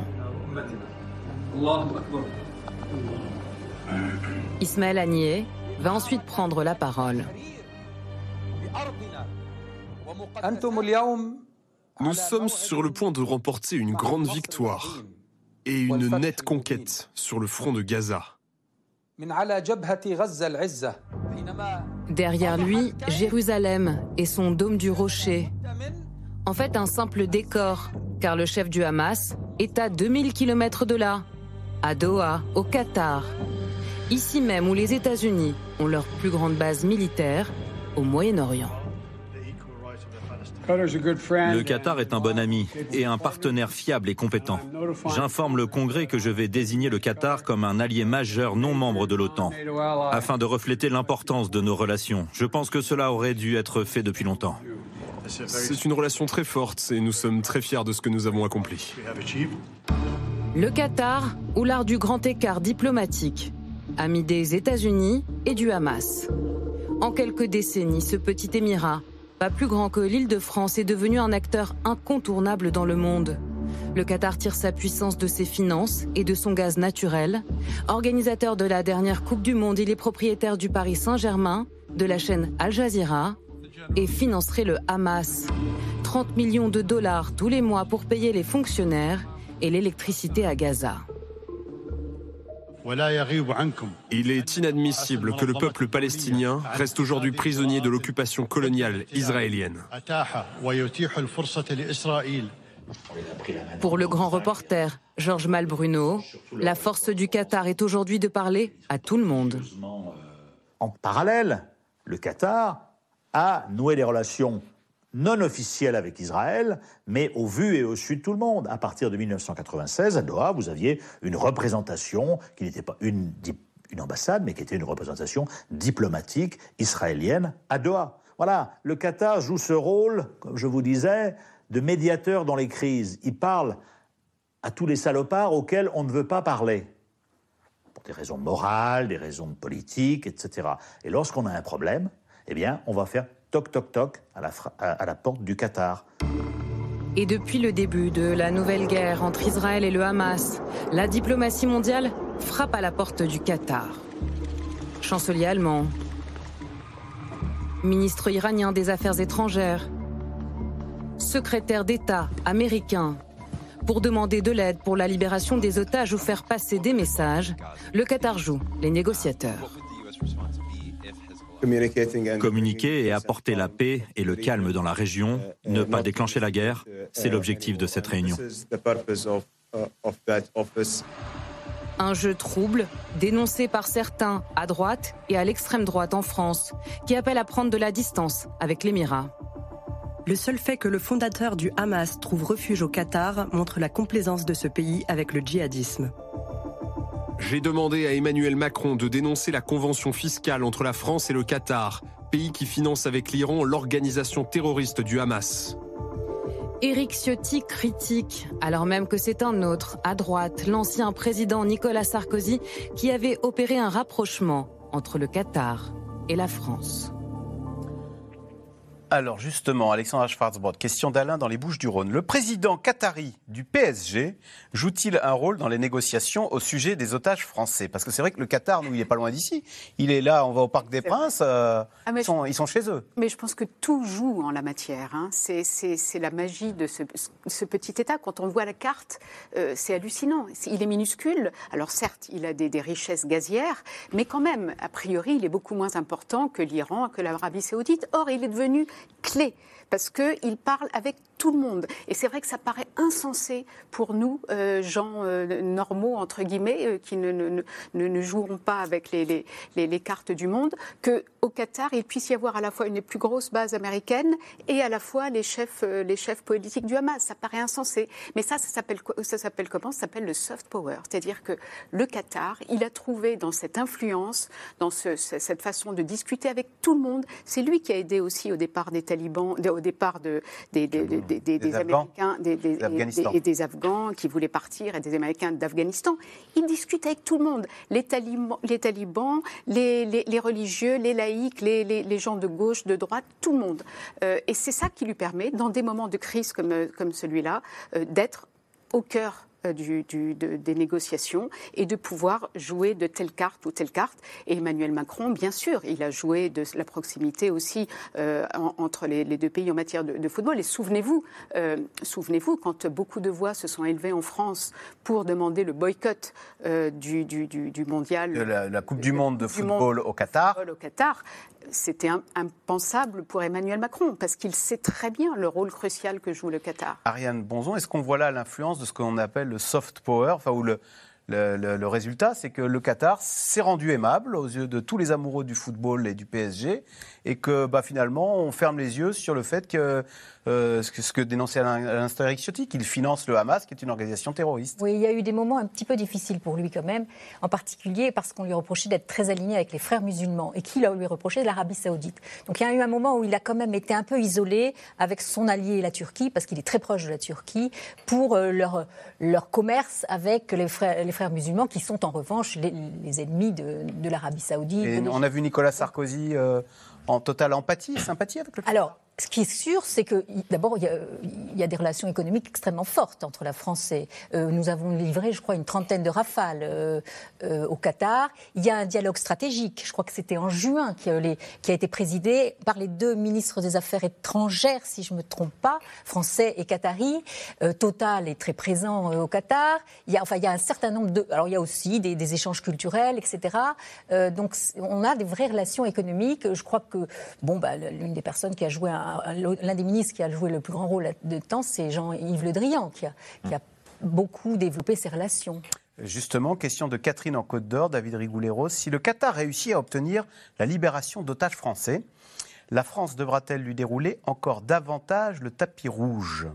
Ismaël Agnier va ensuite prendre la parole. Nous sommes sur le point de remporter une grande victoire et une nette conquête sur le front de Gaza. Derrière lui, Jérusalem et son dôme du rocher. En fait, un simple décor, car le chef du Hamas est à 2000 km de là, à Doha, au Qatar. Ici même où les États-Unis ont leur plus grande base militaire, au Moyen-Orient. Le Qatar est un bon ami et un partenaire fiable et compétent. J'informe le Congrès que je vais désigner le Qatar comme un allié majeur non membre de l'OTAN, afin de refléter l'importance de nos relations. Je pense que cela aurait dû être fait depuis longtemps. C'est une relation très forte et nous sommes très fiers de ce que nous avons accompli. Le Qatar, ou l'art du grand écart diplomatique, ami des États-Unis et du Hamas. En quelques décennies, ce petit émirat pas plus grand que l'île de France, est devenu un acteur incontournable dans le monde. Le Qatar tire sa puissance de ses finances et de son gaz naturel. Organisateur de la dernière Coupe du Monde, il est propriétaire du Paris Saint-Germain, de la chaîne Al Jazeera et financerait le Hamas. 30 millions de dollars tous les mois pour payer les fonctionnaires et l'électricité à Gaza. Il est inadmissible que le peuple palestinien reste aujourd'hui prisonnier de l'occupation coloniale israélienne. Pour le grand reporter Georges Malbruno, la force du Qatar est aujourd'hui de parler à tout le monde. En parallèle, le Qatar a noué des relations non officielle avec Israël, mais au vu et au su de tout le monde. À partir de 1996, à Doha, vous aviez une représentation qui n'était pas une, une ambassade, mais qui était une représentation diplomatique israélienne à Doha. Voilà, le Qatar joue ce rôle, comme je vous disais, de médiateur dans les crises. Il parle à tous les salopards auxquels on ne veut pas parler. Pour des raisons morales, des raisons politiques, etc. Et lorsqu'on a un problème, eh bien, on va faire toc toc toc à la, porte du Qatar. Et depuis le début de la nouvelle guerre entre Israël et le Hamas, la diplomatie mondiale frappe à la porte du Qatar. Chancelier allemand, ministre iranien des Affaires étrangères, secrétaire d'État américain. Pour demander de l'aide pour la libération des otages ou faire passer des messages, le Qatar joue les négociateurs. Communiquer et apporter la paix et le calme dans la région, ne pas déclencher la guerre, c'est l'objectif de cette réunion. Un jeu trouble, dénoncé par certains à droite et à l'extrême droite en France, qui appelle à prendre de la distance avec l'Émirat. Le seul fait que le fondateur du Hamas trouve refuge au Qatar montre la complaisance de ce pays avec le djihadisme. J'ai demandé à Emmanuel Macron de dénoncer la convention fiscale entre la France et le Qatar, pays qui finance avec l'Iran l'organisation terroriste du Hamas. Éric Ciotti critique, alors même que c'est un autre, à droite, l'ancien président Nicolas Sarkozy, qui avait opéré un rapprochement entre le Qatar et la France. Alors justement, Alexandra Schwarzbrod, question d'Alain dans les Bouches du Rhône. Le président qatari du PSG joue-t-il un rôle dans les négociations au sujet des otages français? Parce que c'est vrai que le Qatar, nous, il n'est pas loin d'ici. Il est là, on va au Parc des Princes, euh, ah, ils, sont, ils, sont, chez eux. Mais je pense que tout joue en la matière. Hein. C'est la magie de ce, petit État. Quand on voit la carte, euh, c'est hallucinant. Il est minuscule. Alors certes, il a des, des, richesses gazières, mais quand même, a priori, il est beaucoup moins important que l'Iran, que l'Arabie saoudite. Or, il est devenu clé parce qu'il parle avec tout le monde. Et c'est vrai que ça paraît insensé pour nous, euh, gens euh, normaux, entre guillemets, euh, qui ne, ne, ne, ne, joueront pas avec les, les, les, cartes du monde, qu'au Qatar, il puisse y avoir à la fois une des plus grosses bases américaines et à la fois les chefs, les chefs politiques du Hamas. Ça paraît insensé. Mais ça, ça s'appelle, ça s'appelle comment? Ça s'appelle le soft power. C'est-à-dire que le Qatar, il a trouvé dans cette influence, dans ce, cette façon de discuter avec tout le monde, c'est lui qui a aidé aussi au départ des talibans, au départ de, des, des, des des, Américains des, et, des Afghans qui voulaient partir et des Américains d'Afghanistan. Ils discutent avec tout le monde, les talibans, les, talibans, les, religieux, les laïcs, les, gens de gauche, de droite, tout le monde. Euh, et c'est ça qui lui permet, dans des moments de crise comme, comme celui-là, euh, d'être au cœur euh, du, des négociations et de pouvoir jouer de telle carte ou telle carte. Et Emmanuel Macron, bien sûr, il a joué de la proximité aussi euh, entre les, deux pays en matière de, football. Et souvenez-vous, euh, souvenez-vous, quand beaucoup de voix se sont élevées en France pour demander le boycott du, du, mondial. la, Coupe du Monde de football au Qatar. Au Qatar c'était impensable pour Emmanuel Macron, parce qu'il sait très bien le rôle crucial que joue le Qatar. Ariane Bonzon, est-ce qu'on voit là l'influence de ce qu'on appelle le soft power, enfin, ou le, le, résultat, c'est que le Qatar s'est rendu aimable aux yeux de tous les amoureux du football et du PSG, et que bah, finalement, on ferme les yeux sur le fait que euh, ce, que ce que dénonçait à l'instant Eric Ciotti, qu'il finance le Hamas, qui est une organisation terroriste. Oui, il y a eu des moments un petit peu difficiles pour lui quand même, en particulier parce qu'on lui reprochait d'être très aligné avec les frères musulmans, et qu'il lui reproché l'Arabie saoudite. Donc il y a eu un moment où il a quand même été un peu isolé avec son allié la Turquie, parce qu'il est très proche de la Turquie, pour euh, leur, leur commerce avec les frères, les frères musulmans, qui sont en revanche les, ennemis de, de l'Arabie saoudite. Et on a vu Nicolas Sarkozy euh, en totale empathie, sympathie avec le Alors, ce qui est sûr, c'est que d'abord, il, y, a des relations économiques extrêmement fortes entre la France et euh, nous avons livré, je crois, une trentaine de rafales euh, euh, au Qatar. Il y a un dialogue stratégique. Je crois que c'était en juin qui, qui, a été présidé par les deux ministres des Affaires étrangères, si je ne me trompe pas, français et qatari. Total est très présent au Qatar. Il y a, enfin, il y a un certain nombre de. Alors, il y a aussi des, des échanges culturels, etc. donc, on a des vraies relations économiques. Je crois que, bon, bah, l'une des personnes qui a joué un l'un des ministres qui a joué le plus grand rôle de temps, c'est Jean-Yves Le Drian, qui a, beaucoup développé ses relations. Justement, question de Catherine en Côte d'Or, David Rigouleros. Si le Qatar réussit à obtenir la libération d'otages français, la France devra-t-elle lui dérouler encore davantage le tapis rouge?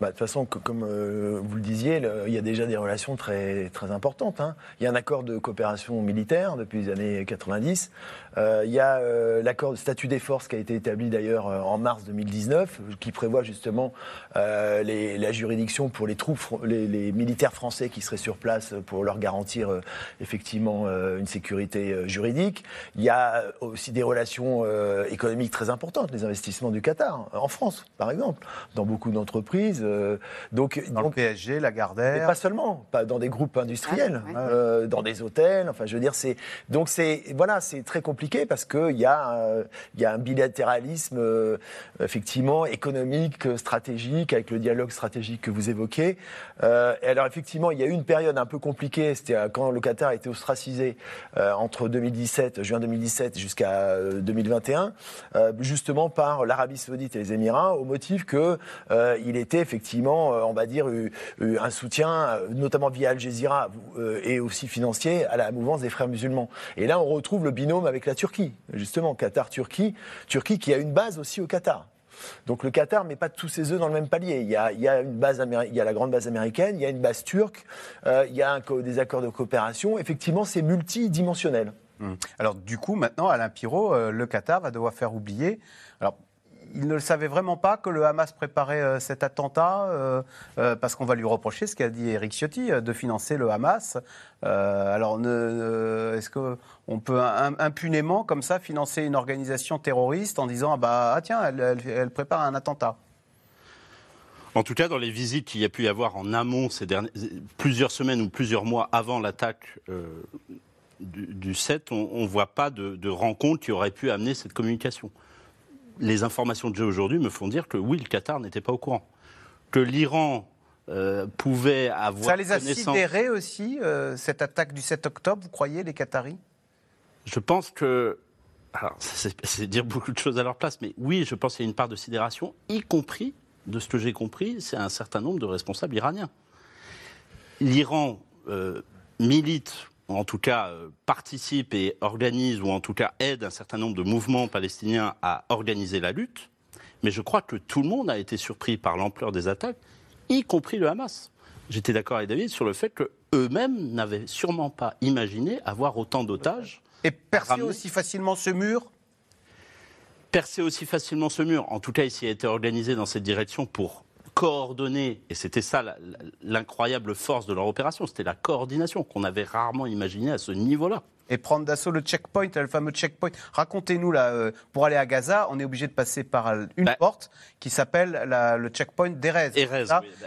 Bah, de toute façon, comme euh, vous le disiez, il y a déjà des relations très, très importantes. Hein. Il y a un accord de coopération militaire depuis les années 90. Euh, il y a euh, l'accord de statut des forces qui a été établi d'ailleurs en mars 2019, qui prévoit justement la juridiction pour les troupes, les, les, militaires français qui seraient sur place pour leur garantir effectivement une sécurité juridique. Il y a aussi des relations économiques très importantes, les investissements du Qatar, en France par exemple, dans beaucoup d'entreprises. Euh, donc, dans le PSG, la Gardère. Mais pas seulement, pas dans des groupes industriels, ah, euh, dans des hôtels. Enfin, je veux dire, c'est donc c'est voilà, c'est très compliqué parce que il y a il y a un bilatéralisme euh, effectivement économique, stratégique avec le dialogue stratégique que vous évoquez. et alors effectivement, il y a eu une période un peu compliquée. C'était quand le Qatar a été ostracisé entre 2017, juin 2017 jusqu'à 2021, justement par l'Arabie Saoudite et les Émirats, au motif que il était effectivement, euh, on va dire, un soutien, euh, notamment via Al Jazeera euh, et aussi financier, à la mouvance des frères musulmans. Et là, on retrouve le binôme avec la Turquie, justement, Qatar-Turquie, Turquie qui a une base aussi au Qatar. Donc le Qatar ne met pas tous ses œufs dans le même palier. Il y a, une base il y a la grande base américaine, il y a une base turque, il y a des accords de coopération. Effectivement, c'est multidimensionnel. Hum. Alors du coup, maintenant, Alain Pirot, le Qatar va devoir faire oublier. Il ne le savait vraiment pas que le Hamas préparait euh, cet attentat, euh, euh, parce qu'on va lui reprocher ce qu'a dit Eric Ciotti, de financer le Hamas. alors, est-ce qu'on peut impunément, comme ça, financer une organisation terroriste en disant ah, bah, ah tiens, elle, prépare un attentat? En tout cas, dans les visites qu'il y a pu y avoir en amont ces plusieurs semaines ou plusieurs mois avant l'attaque du, 7, on ne voit pas de rencontre qui aurait pu amener cette communication les informations que j'ai aujourd'hui me font dire que oui, le Qatar n'était pas au courant. Que l'Iran euh, pouvait avoir. Ça les a sidérés aussi, euh, cette attaque du 7 octobre, vous croyez, les Qataris? Je pense que c'est dire beaucoup de choses à leur place, mais oui, je pense qu'il y a une part de sidération, y compris, de ce que j'ai compris, c'est un certain nombre de responsables iraniens. L'Iran euh, milite, en tout cas euh, participe et organise, ou en tout cas aide un certain nombre de mouvements palestiniens à organiser la lutte, mais je crois que tout le monde a été surpris par l'ampleur des attaques, y compris le Hamas. J'étais d'accord avec David sur le fait qu'eux-mêmes n'avaient sûrement pas imaginé avoir autant d'otages. Et percer aussi facilement ce mur? Percer aussi facilement ce mur. En tout cas, il a été organisé dans cette direction pour coordonner, et c'était ça l'incroyable force de leur opération, c'était la coordination qu'on avait rarement imaginé à ce niveau-là et prendre d'assaut le checkpoint, le fameux checkpoint. Racontez-nous là, euh, pour aller à Gaza, on est obligé de passer par une bah. porte qui s'appelle le checkpoint d'Erez.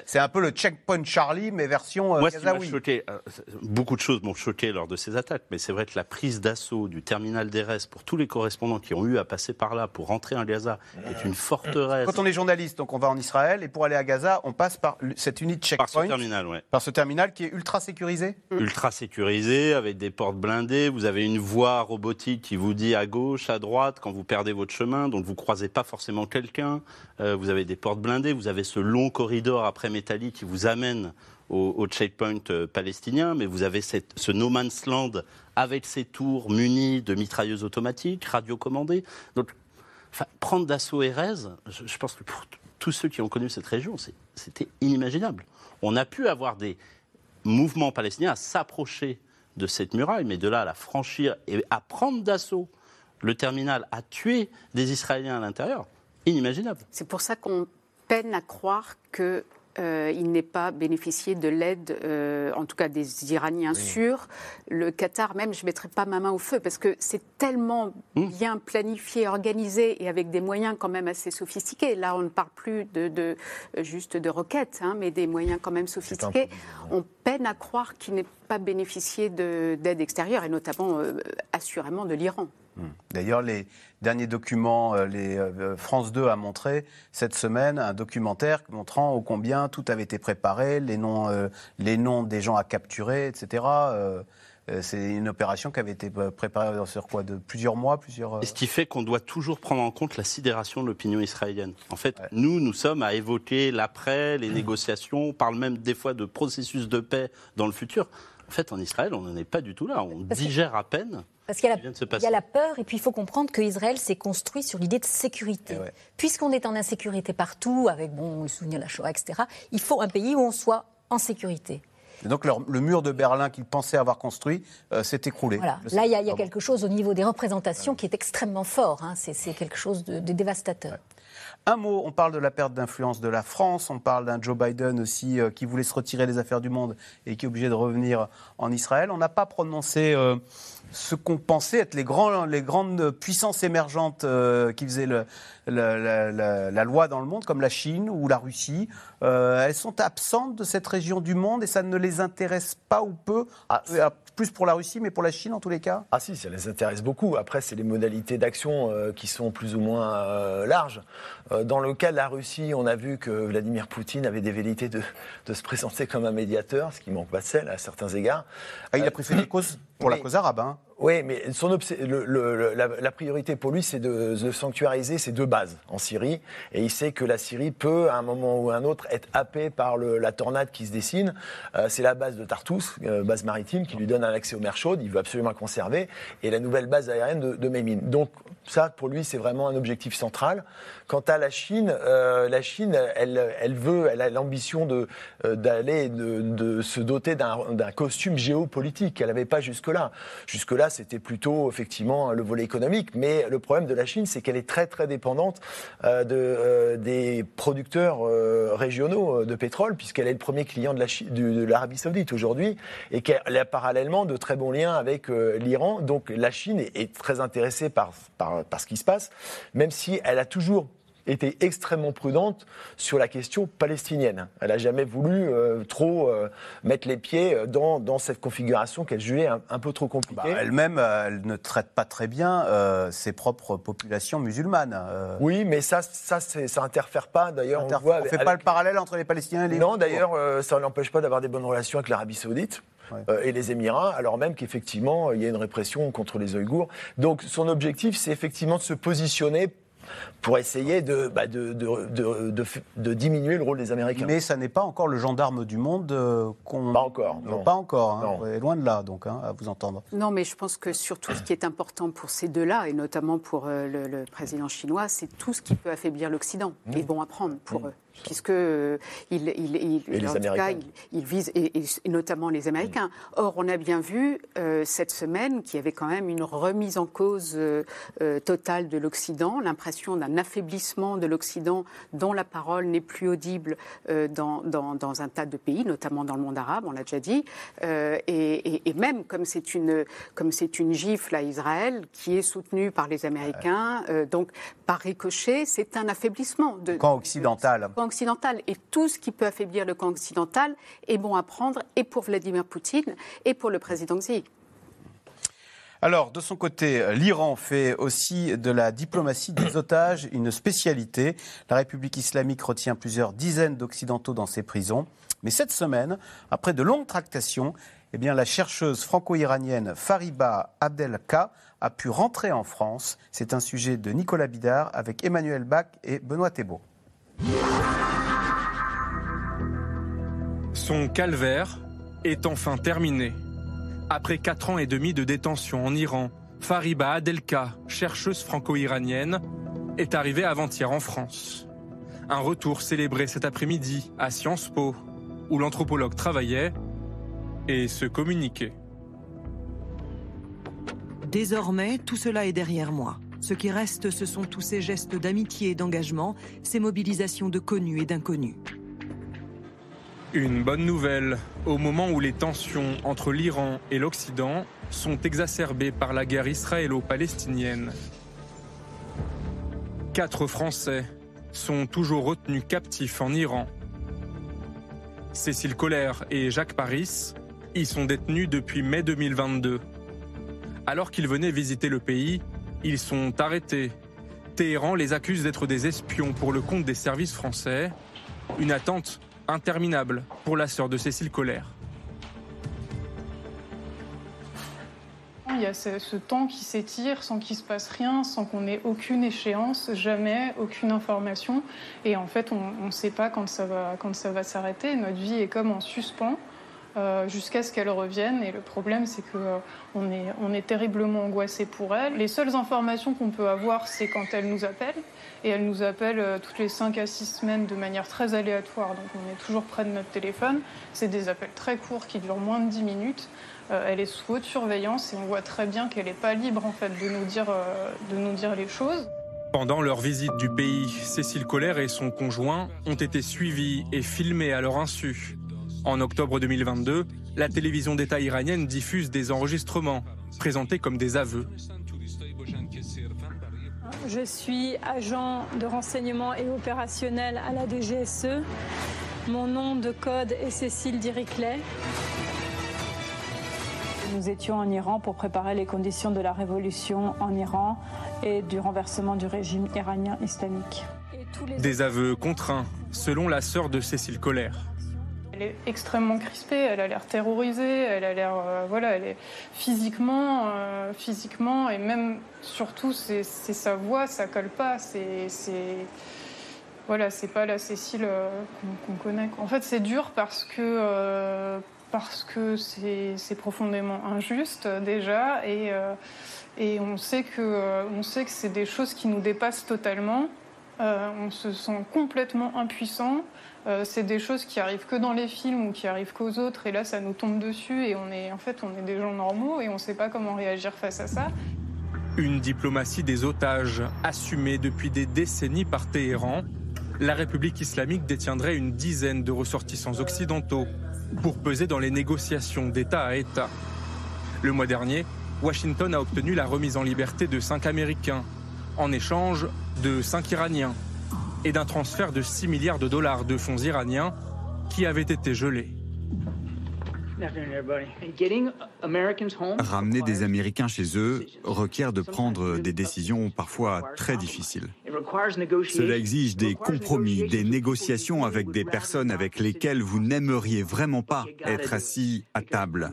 C'est un peu le checkpoint Charlie, mais version euh, Moi, Ce qui choqué, euh, beaucoup de choses m'ont choqué lors de ces attaques, mais c'est vrai que la prise d'assaut du terminal d'Erez pour tous les correspondants qui ont eu à passer par là pour rentrer en Gaza est une forteresse. Quand on est journaliste, donc on va en Israël, et pour aller à Gaza, on passe par cette unité checkpoint. Par ce terminal, oui. Par ce terminal qui est ultra sécurisé. Ultra sécurisé, avec des portes blindées vous avez une voie robotique qui vous dit à gauche, à droite, quand vous perdez votre chemin, donc vous ne croisez pas forcément quelqu'un. Euh, vous avez des portes blindées, vous avez ce long corridor après métallique qui vous amène au, checkpoint euh, palestinien, mais vous avez ce no man's land avec ses tours munis de mitrailleuses automatiques, radiocommandées. Donc, prendre d'assaut Erez, je, je pense que pour tous ceux qui ont connu cette région, c'était inimaginable. On a pu avoir des mouvements palestiniens à s'approcher de cette muraille, mais de là à la franchir et à prendre d'assaut le terminal, à tuer des Israéliens à l'intérieur, inimaginable. C'est pour ça qu'on peine à croire que euh, il n'est pas bénéficié de l'aide, euh, en tout cas des Iraniens sûrs. Le Qatar, même, je ne mettrai pas ma main au feu parce que c'est tellement mmh. bien planifié, organisé et avec des moyens quand même assez sophistiqués. Là, on ne parle plus de, juste de roquettes, hein, mais des moyens quand même sophistiqués. On peine à croire qu'il n'ait pas bénéficié d'aide extérieure et notamment, euh, assurément, de l'Iran. Mmh. D'ailleurs, les derniers documents, euh, les, euh, France 2 a montré cette semaine un documentaire montrant au combien tout avait été préparé, les noms, euh, les noms des gens à capturer, etc. c'est une opération qui avait été préparée sur quoi De plusieurs mois, plusieurs. Et ce qui fait qu'on doit toujours prendre en compte la sidération de l'opinion israélienne. En fait, nous, nous sommes à évoquer l'après, les négociations. On parle même des fois de processus de paix dans le futur. En fait, en Israël, on n'en est pas du tout là. On digère à peine. Parce qu'il y, a la peur, et puis il faut comprendre qu'Israël s'est construit sur l'idée de sécurité. Eh Puisqu'on est en insécurité partout, avec bon, le souvenir de la Shoah, etc., il faut un pays où on soit en sécurité. Et donc le mur de Berlin qu'ils pensaient avoir construit euh, s'est écroulé. Voilà. Là, il y a, quelque chose au niveau des représentations qui est extrêmement fort. Hein. C'est quelque chose de, dévastateur. Un mot, on parle de la perte d'influence de la France, on parle d'un Joe Biden aussi euh, qui voulait se retirer des affaires du monde et qui est obligé de revenir en Israël. On n'a pas prononcé euh, ce qu'on pensait être les, grands, les grandes puissances émergentes euh, qui faisaient le, la, loi dans le monde, comme la Chine ou la Russie. elles sont absentes de cette région du monde et ça ne les intéresse pas ou peu. Ah, plus pour la Russie, mais pour la Chine en tous les cas Ah si, ça les intéresse beaucoup. Après, c'est les modalités d'action euh, qui sont plus ou moins euh, larges. Euh, dans le cas de la Russie, on a vu que Vladimir Poutine avait des velléités de, se présenter comme un médiateur, ce qui manque pas de sel à certains égards. Ah, il a préféré <clears throat> cause pour la cause arabe. Hein. Oui, mais son la, priorité pour lui, c'est de, sanctuariser ses deux bases en Syrie. Et il sait que la Syrie peut, à un moment ou à un autre, être happée par la tornade qui se dessine. Euh, c'est la base de Tartus, euh, base maritime, qui lui donne un accès aux mers chaudes. Il veut absolument la conserver. Et la nouvelle base aérienne de, de Mémine. Donc, ça, pour lui, c'est vraiment un objectif central. Quant à la Chine, euh, la Chine, elle, elle veut, elle a l'ambition d'aller, de, se doter d'un costume géopolitique. Elle n'avait pas jusque-là. Jusque-là, c'était plutôt effectivement le volet économique. Mais le problème de la Chine, c'est qu'elle est très très dépendante euh, euh, des producteurs euh, régionaux de pétrole, puisqu'elle est le premier client de l'Arabie la, saoudite aujourd'hui, et qu'elle a parallèlement de très bons liens avec l'Iran. Donc la Chine est, très intéressée par, par ce qui se passe, même si elle a toujours était extrêmement prudente sur la question palestinienne. Elle n'a jamais voulu euh, trop euh, mettre les pieds euh, dans, dans cette configuration qu'elle jugeait un, peu trop compliquée. Bah, elle-même, elle ne traite pas très bien ses propres populations musulmanes. Oui, mais ça, ça, ça interfère pas. D'ailleurs, on ne fait pas le parallèle entre les Palestiniens et les Non, d'ailleurs, ça n'empêche pas d'avoir des bonnes relations avec l'Arabie Saoudite. et les Émirats, alors même qu'effectivement, il y a une répression contre les Ouïghours. Donc son objectif, c'est effectivement de se positionner pour essayer de, bah, de, de, diminuer le rôle des Américains. Mais ça n'est pas encore le gendarme du monde euh, qu'on... Pas encore. Non. Pas encore. Hein. loin de là, donc, hein, à vous entendre. Non, mais je pense que surtout ce qui est important pour ces deux-là, et notamment pour euh, le, président chinois, c'est tout ce qui peut affaiblir l'Occident, mmh. et bon à prendre pour mmh. eux puisque euh, il, il, il, vise et, notamment les Américains. Or, on a bien vu euh, cette semaine qu'il y avait quand même une remise en cause euh, totale de l'Occident, l'impression d'un affaiblissement de l'Occident dont la parole n'est plus audible dans, dans, un tas de pays, notamment dans le monde arabe, on l'a déjà dit, et, et, même comme c'est une comme c'est une gifle à Israël qui est soutenue par les Américains, donc par ricochet, c'est un affaiblissement de camp occidental occidental. Et tout ce qui peut affaiblir le camp occidental est bon à prendre, et pour Vladimir Poutine, et pour le président Xi. Alors, de son côté, l'Iran fait aussi de la diplomatie des otages une spécialité. La République islamique retient plusieurs dizaines d'Occidentaux dans ses prisons. Mais cette semaine, après de longues tractations, eh bien, la chercheuse franco-iranienne Fariba Abdelka a pu rentrer en France. C'est un sujet de Nicolas Bidard avec Emmanuel Bach et Benoît Thébault. Son calvaire est enfin terminé. Après quatre ans et demi de détention en Iran, Fariba Adelka, chercheuse franco-iranienne, est arrivée avant-hier en France. Un retour célébré cet après-midi à Sciences Po, où l'anthropologue travaillait et se communiquait. Désormais, tout cela est derrière moi. Ce qui reste, ce sont tous ces gestes d'amitié et d'engagement, ces mobilisations de connus et d'inconnus. Une bonne nouvelle, au moment où les tensions entre l'Iran et l'Occident sont exacerbées par la guerre israélo-palestinienne. Quatre Français sont toujours retenus captifs en Iran. Cécile Collère et Jacques Paris y sont détenus depuis mai 2022. Alors qu'ils venaient visiter le pays, ils sont arrêtés. Téhéran les accuse d'être des espions pour le compte des services français. Une attente interminable pour la sœur de Cécile Collère. Il y a ce, temps qui s'étire sans qu'il se passe rien, sans qu'on ait aucune échéance, jamais, aucune information. Et en fait, on ne sait pas quand ça va, quand ça va s'arrêter. Notre vie est comme en suspens. Euh, jusqu'à ce qu'elle revienne. Et le problème, c'est qu'on euh, est, on est terriblement angoissé pour elle. Les seules informations qu'on peut avoir, c'est quand elle nous appelle. Et elle nous appelle euh, toutes les 5 à 6 semaines de manière très aléatoire. Donc on est toujours près de notre téléphone. C'est des appels très courts qui durent moins de 10 minutes. elle est sous haute surveillance et on voit très bien qu'elle n'est pas libre en fait de nous dire, de nous dire les choses. Pendant leur visite du pays, Cécile Collère et son conjoint ont été suivis et filmés à leur insu. En octobre 2022, la télévision d'État iranienne diffuse des enregistrements présentés comme des aveux. Je suis agent de renseignement et opérationnel à la DGSE. Mon nom de code est Cécile Diriclet. Nous étions en Iran pour préparer les conditions de la révolution en Iran et du renversement du régime iranien islamique. Des aveux contraints, selon la sœur de Cécile Collère. Elle est extrêmement crispée, elle a l'air terrorisée, elle a l'air, euh, voilà, elle est physiquement, euh, physiquement et même surtout c'est sa voix, ça colle pas, c'est, voilà, c'est pas la Cécile euh, qu'on connaît. En fait, c'est dur parce que parce que c'est profondément injuste déjà et et on sait que on sait que c'est des choses qui nous dépassent totalement. on se sent complètement impuissant. Euh, c'est des choses qui arrivent que dans les films ou qui arrivent qu'aux autres, et là, ça nous tombe dessus, et on est, en fait, on est des gens normaux, et on ne sait pas comment réagir face à ça. Une diplomatie des otages, assumée depuis des décennies par Téhéran, la République islamique détiendrait une dizaine de ressortissants occidentaux pour peser dans les négociations d'État à État. Le mois dernier, Washington a obtenu la remise en liberté de cinq Américains, en échange de cinq Iraniens et d'un transfert de 6 milliards de dollars de fonds iraniens qui avaient été gelés. Ramener des Américains chez eux requiert de prendre des décisions parfois très difficiles. Cela exige des compromis, des négociations avec des personnes avec lesquelles vous n'aimeriez vraiment pas être assis à table.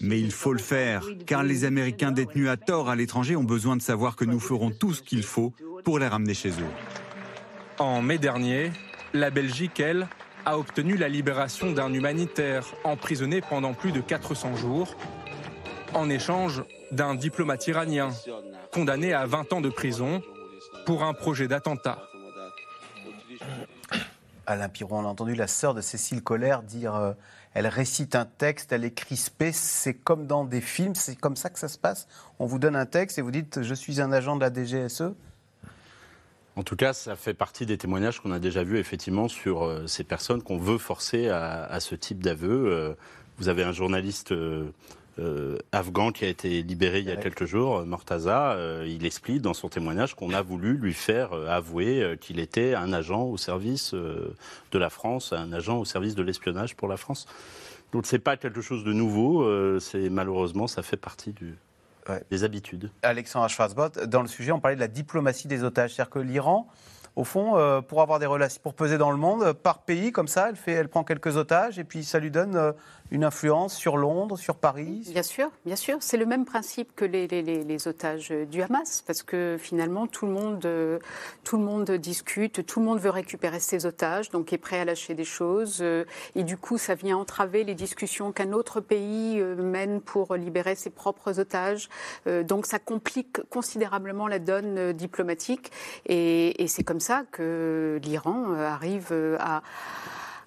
Mais il faut le faire, car les Américains détenus à tort à l'étranger ont besoin de savoir que nous ferons tout ce qu'il faut pour les ramener chez eux. En mai dernier, la Belgique, elle, a obtenu la libération d'un humanitaire emprisonné pendant plus de 400 jours, en échange d'un diplomate iranien condamné à 20 ans de prison pour un projet d'attentat. <coughs> Alain Piron, on a entendu la sœur de Cécile Collère dire euh, elle récite un texte, elle est crispée, c'est comme dans des films, c'est comme ça que ça se passe. On vous donne un texte et vous dites je suis un agent de la DGSE en tout cas, ça fait partie des témoignages qu'on a déjà vus effectivement sur euh, ces personnes qu'on veut forcer à, ce type d'aveu. Euh, vous avez un journaliste euh, afghan qui a été libéré il y a quelques jours, Mortaza. il explique dans son témoignage qu'on a voulu lui faire avouer qu'il était un agent au service de la France, un agent au service de l'espionnage pour la France. Donc c'est pas quelque chose de nouveau. c'est malheureusement ça fait partie du, des habitudes. Alexandre Schwarzbott, dans le sujet, on parlait de la diplomatie des otages. C'est-à-dire que l'Iran, au fond, euh, pour avoir des relations, pour peser dans le monde, par pays, comme ça, elle, fait, elle prend quelques otages et puis ça lui donne euh, une influence sur Londres, sur Paris Bien sûr, bien sûr. C'est le même principe que les, otages du Hamas, parce que finalement, tout le, monde, tout le monde discute, tout le monde veut récupérer ses otages, donc est prêt à lâcher des choses. Et du coup, ça vient entraver les discussions qu'un autre pays euh, mène pour libérer ses propres otages. Euh, donc ça complique considérablement la donne euh, diplomatique. Et c'est comme ça que l'Iran arrive à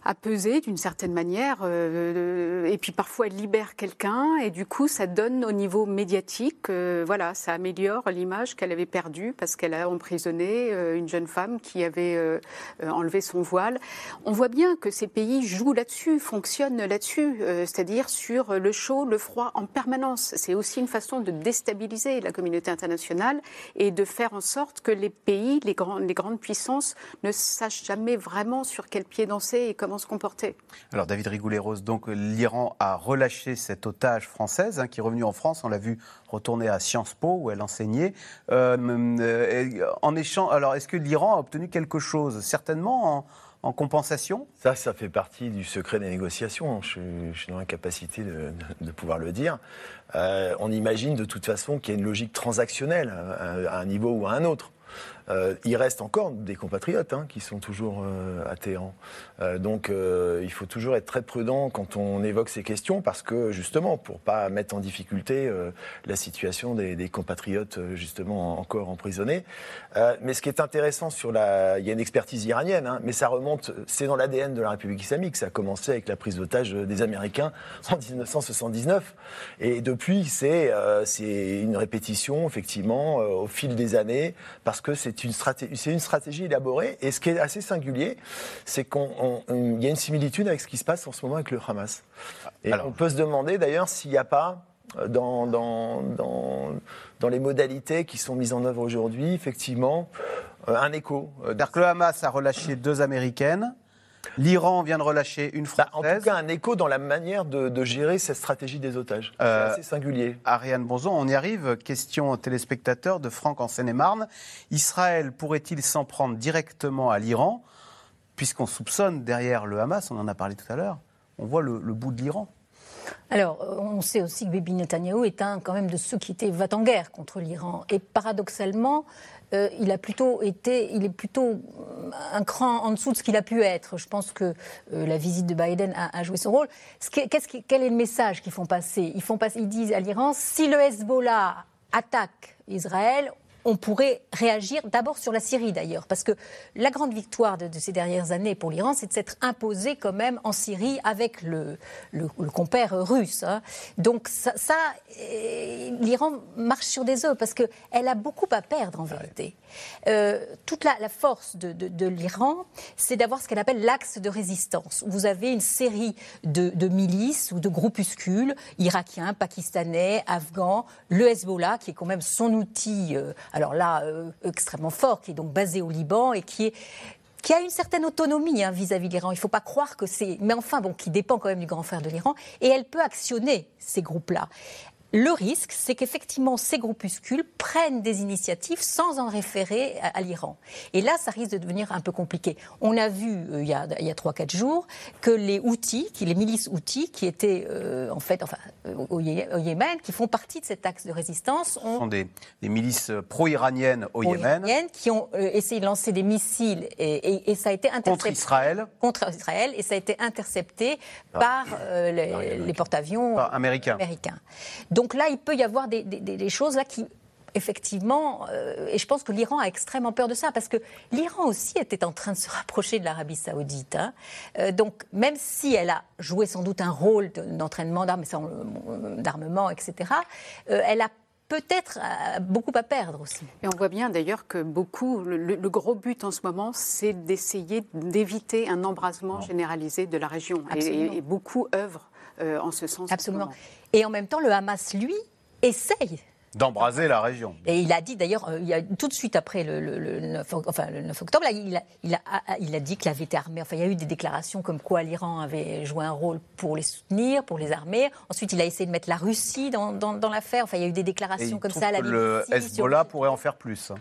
à peser d'une certaine manière. Euh, et puis parfois elle libère quelqu'un et du coup ça donne au niveau médiatique, euh, voilà, ça améliore l'image qu'elle avait perdue parce qu'elle a emprisonné euh, une jeune femme qui avait enlevé son voile. On voit bien que ces pays jouent là-dessus, fonctionnent là-dessus, c'est-à-dire sur le chaud, le froid en permanence. C'est aussi une façon de déstabiliser la communauté internationale et de faire en sorte que les pays, les, les grandes puissances ne sachent jamais vraiment sur quel pied danser et comment se comporter. Alors David Rigoulet-Rose, donc l'Iran a relâché cette otage française hein, qui est revenue en France, on l'a vu retourner à Sciences Po où elle enseignait. Euh, euh, en échange, alors est-ce que l'Iran a obtenu quelque chose? Certainement en, compensation? Ça, ça fait partie du secret des négociations. Je, suis dans l'incapacité de, de, pouvoir le dire. Euh, on imagine de toute façon qu'il y a une logique transactionnelle à un niveau ou à un autre. Euh, il reste encore des compatriotes hein, qui sont toujours euh, à Téhéran. Euh, donc il faut toujours être très prudent quand on évoque ces questions parce que justement, pour pas mettre en difficulté la situation des, compatriotes justement encore emprisonnés. mais ce qui est intéressant sur la, il y a une expertise iranienne, hein, mais ça remonte, c'est dans l'ADN de la République islamique. Ça a commencé avec la prise d'otage des Américains <laughs> en 1979, et depuis c'est une répétition effectivement au fil des années parce que c'est c'est une, stratégie, une stratégie élaborée. Et ce qui est assez singulier, c'est qu'il y a une similitude avec ce qui se passe en ce moment avec le Hamas. Et on peut se demander d'ailleurs s'il n'y a pas euh, dans, dans, dans, dans, les modalités qui sont mises en œuvre aujourd'hui, effectivement, euh, un écho. Euh, que le Hamas a relâché deux Américaines, L'Iran vient de relâcher une Française. Bah, en tout cas, un écho dans la manière de, gérer cette stratégie des otages. C'est euh, assez singulier. Ariane Bonzon, on y arrive. Question téléspectateur de Franck en Seine-et-Marne. Israël pourrait-il s'en prendre directement à l'Iran? Puisqu'on soupçonne derrière le Hamas, on en a parlé tout à l'heure, on voit le, bout de l'Iran. Alors, on sait aussi que Bibi Netanyahu est un quand même de ceux qui étaient va en guerre contre l'Iran. Et paradoxalement, euh, il a plutôt été, il est plutôt euh, un cran en dessous de ce qu'il a pu être. Je pense que euh, la visite de Biden a, joué son rôle. quel est le message qu'ils font passer? Ils font passer, ils disent à l'Iran si le Hezbollah attaque Israël, on pourrait réagir d'abord sur la Syrie d'ailleurs, parce que la grande victoire de, ces dernières années pour l'Iran, c'est de s'être imposé quand même en Syrie avec le, le, compère russe. Hein. Donc ça, l'Iran marche sur des œufs parce qu'elle a beaucoup à perdre en vérité. Euh, toute la, force de, l'Iran, c'est d'avoir ce qu'elle appelle l'axe de résistance. Vous avez une série de, milices ou de groupuscules irakiens, pakistanais, afghans, le Hezbollah, qui est quand même son outil, euh, alors là, euh, extrêmement fort, qui est donc basé au Liban et qui a une certaine autonomie hein, vis-à-vis de l'Iran. Il ne faut pas croire que c'est. Mais enfin, bon, qui dépend quand même du grand frère de l'Iran. Et elle peut actionner ces groupes-là. Le risque, c'est qu'effectivement, ces groupuscules prennent des initiatives sans en référer à, l'Iran. Et là, ça risque de devenir un peu compliqué. On a vu, euh, il y a, il y a 3-4 jours, que les outils, les milices outils, qui étaient euh, en fait enfin, au, Yémen, qui font partie de cet axe de résistance, ont, Ce sont des, milices pro-iraniennes au Yémen. Qui ont euh, essayé de lancer des missiles et, ça a été intercepté. Contre Israël Contre Israël, et ça a été intercepté ah. par les, porte-avions américains. américains. Donc là, il peut y avoir des, choses là qui effectivement, euh, et je pense que l'Iran a extrêmement peur de ça, parce que l'Iran aussi était en train de se rapprocher de l'Arabie saoudite. Hein. Euh, donc, même si elle a joué sans doute un rôle d'entraînement d'armement, etc., euh, elle a peut-être beaucoup à perdre aussi. Et on voit bien d'ailleurs que beaucoup, le, gros but en ce moment, c'est d'essayer d'éviter un embrasement généralisé de la région. Et, et, beaucoup œuvrent en ce sens. Absolument. Et en même temps, le Hamas, lui, essaye d'embraser la région. Et il a dit d'ailleurs, euh, tout de suite après le, 9, enfin, le 9 octobre, il, a, il, a, il, a, dit qu'il avait été armé. Enfin, il y a eu des déclarations comme quoi l'Iran avait joué un rôle pour les soutenir, pour les armer. Ensuite, il a essayé de mettre la Russie dans, dans, l'affaire. Enfin, il y a eu des déclarations comme ça à la BBC. Le Hezbollah pourrait en faire plus. Hein.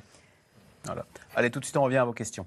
Voilà. Allez, tout de suite, on revient à vos questions.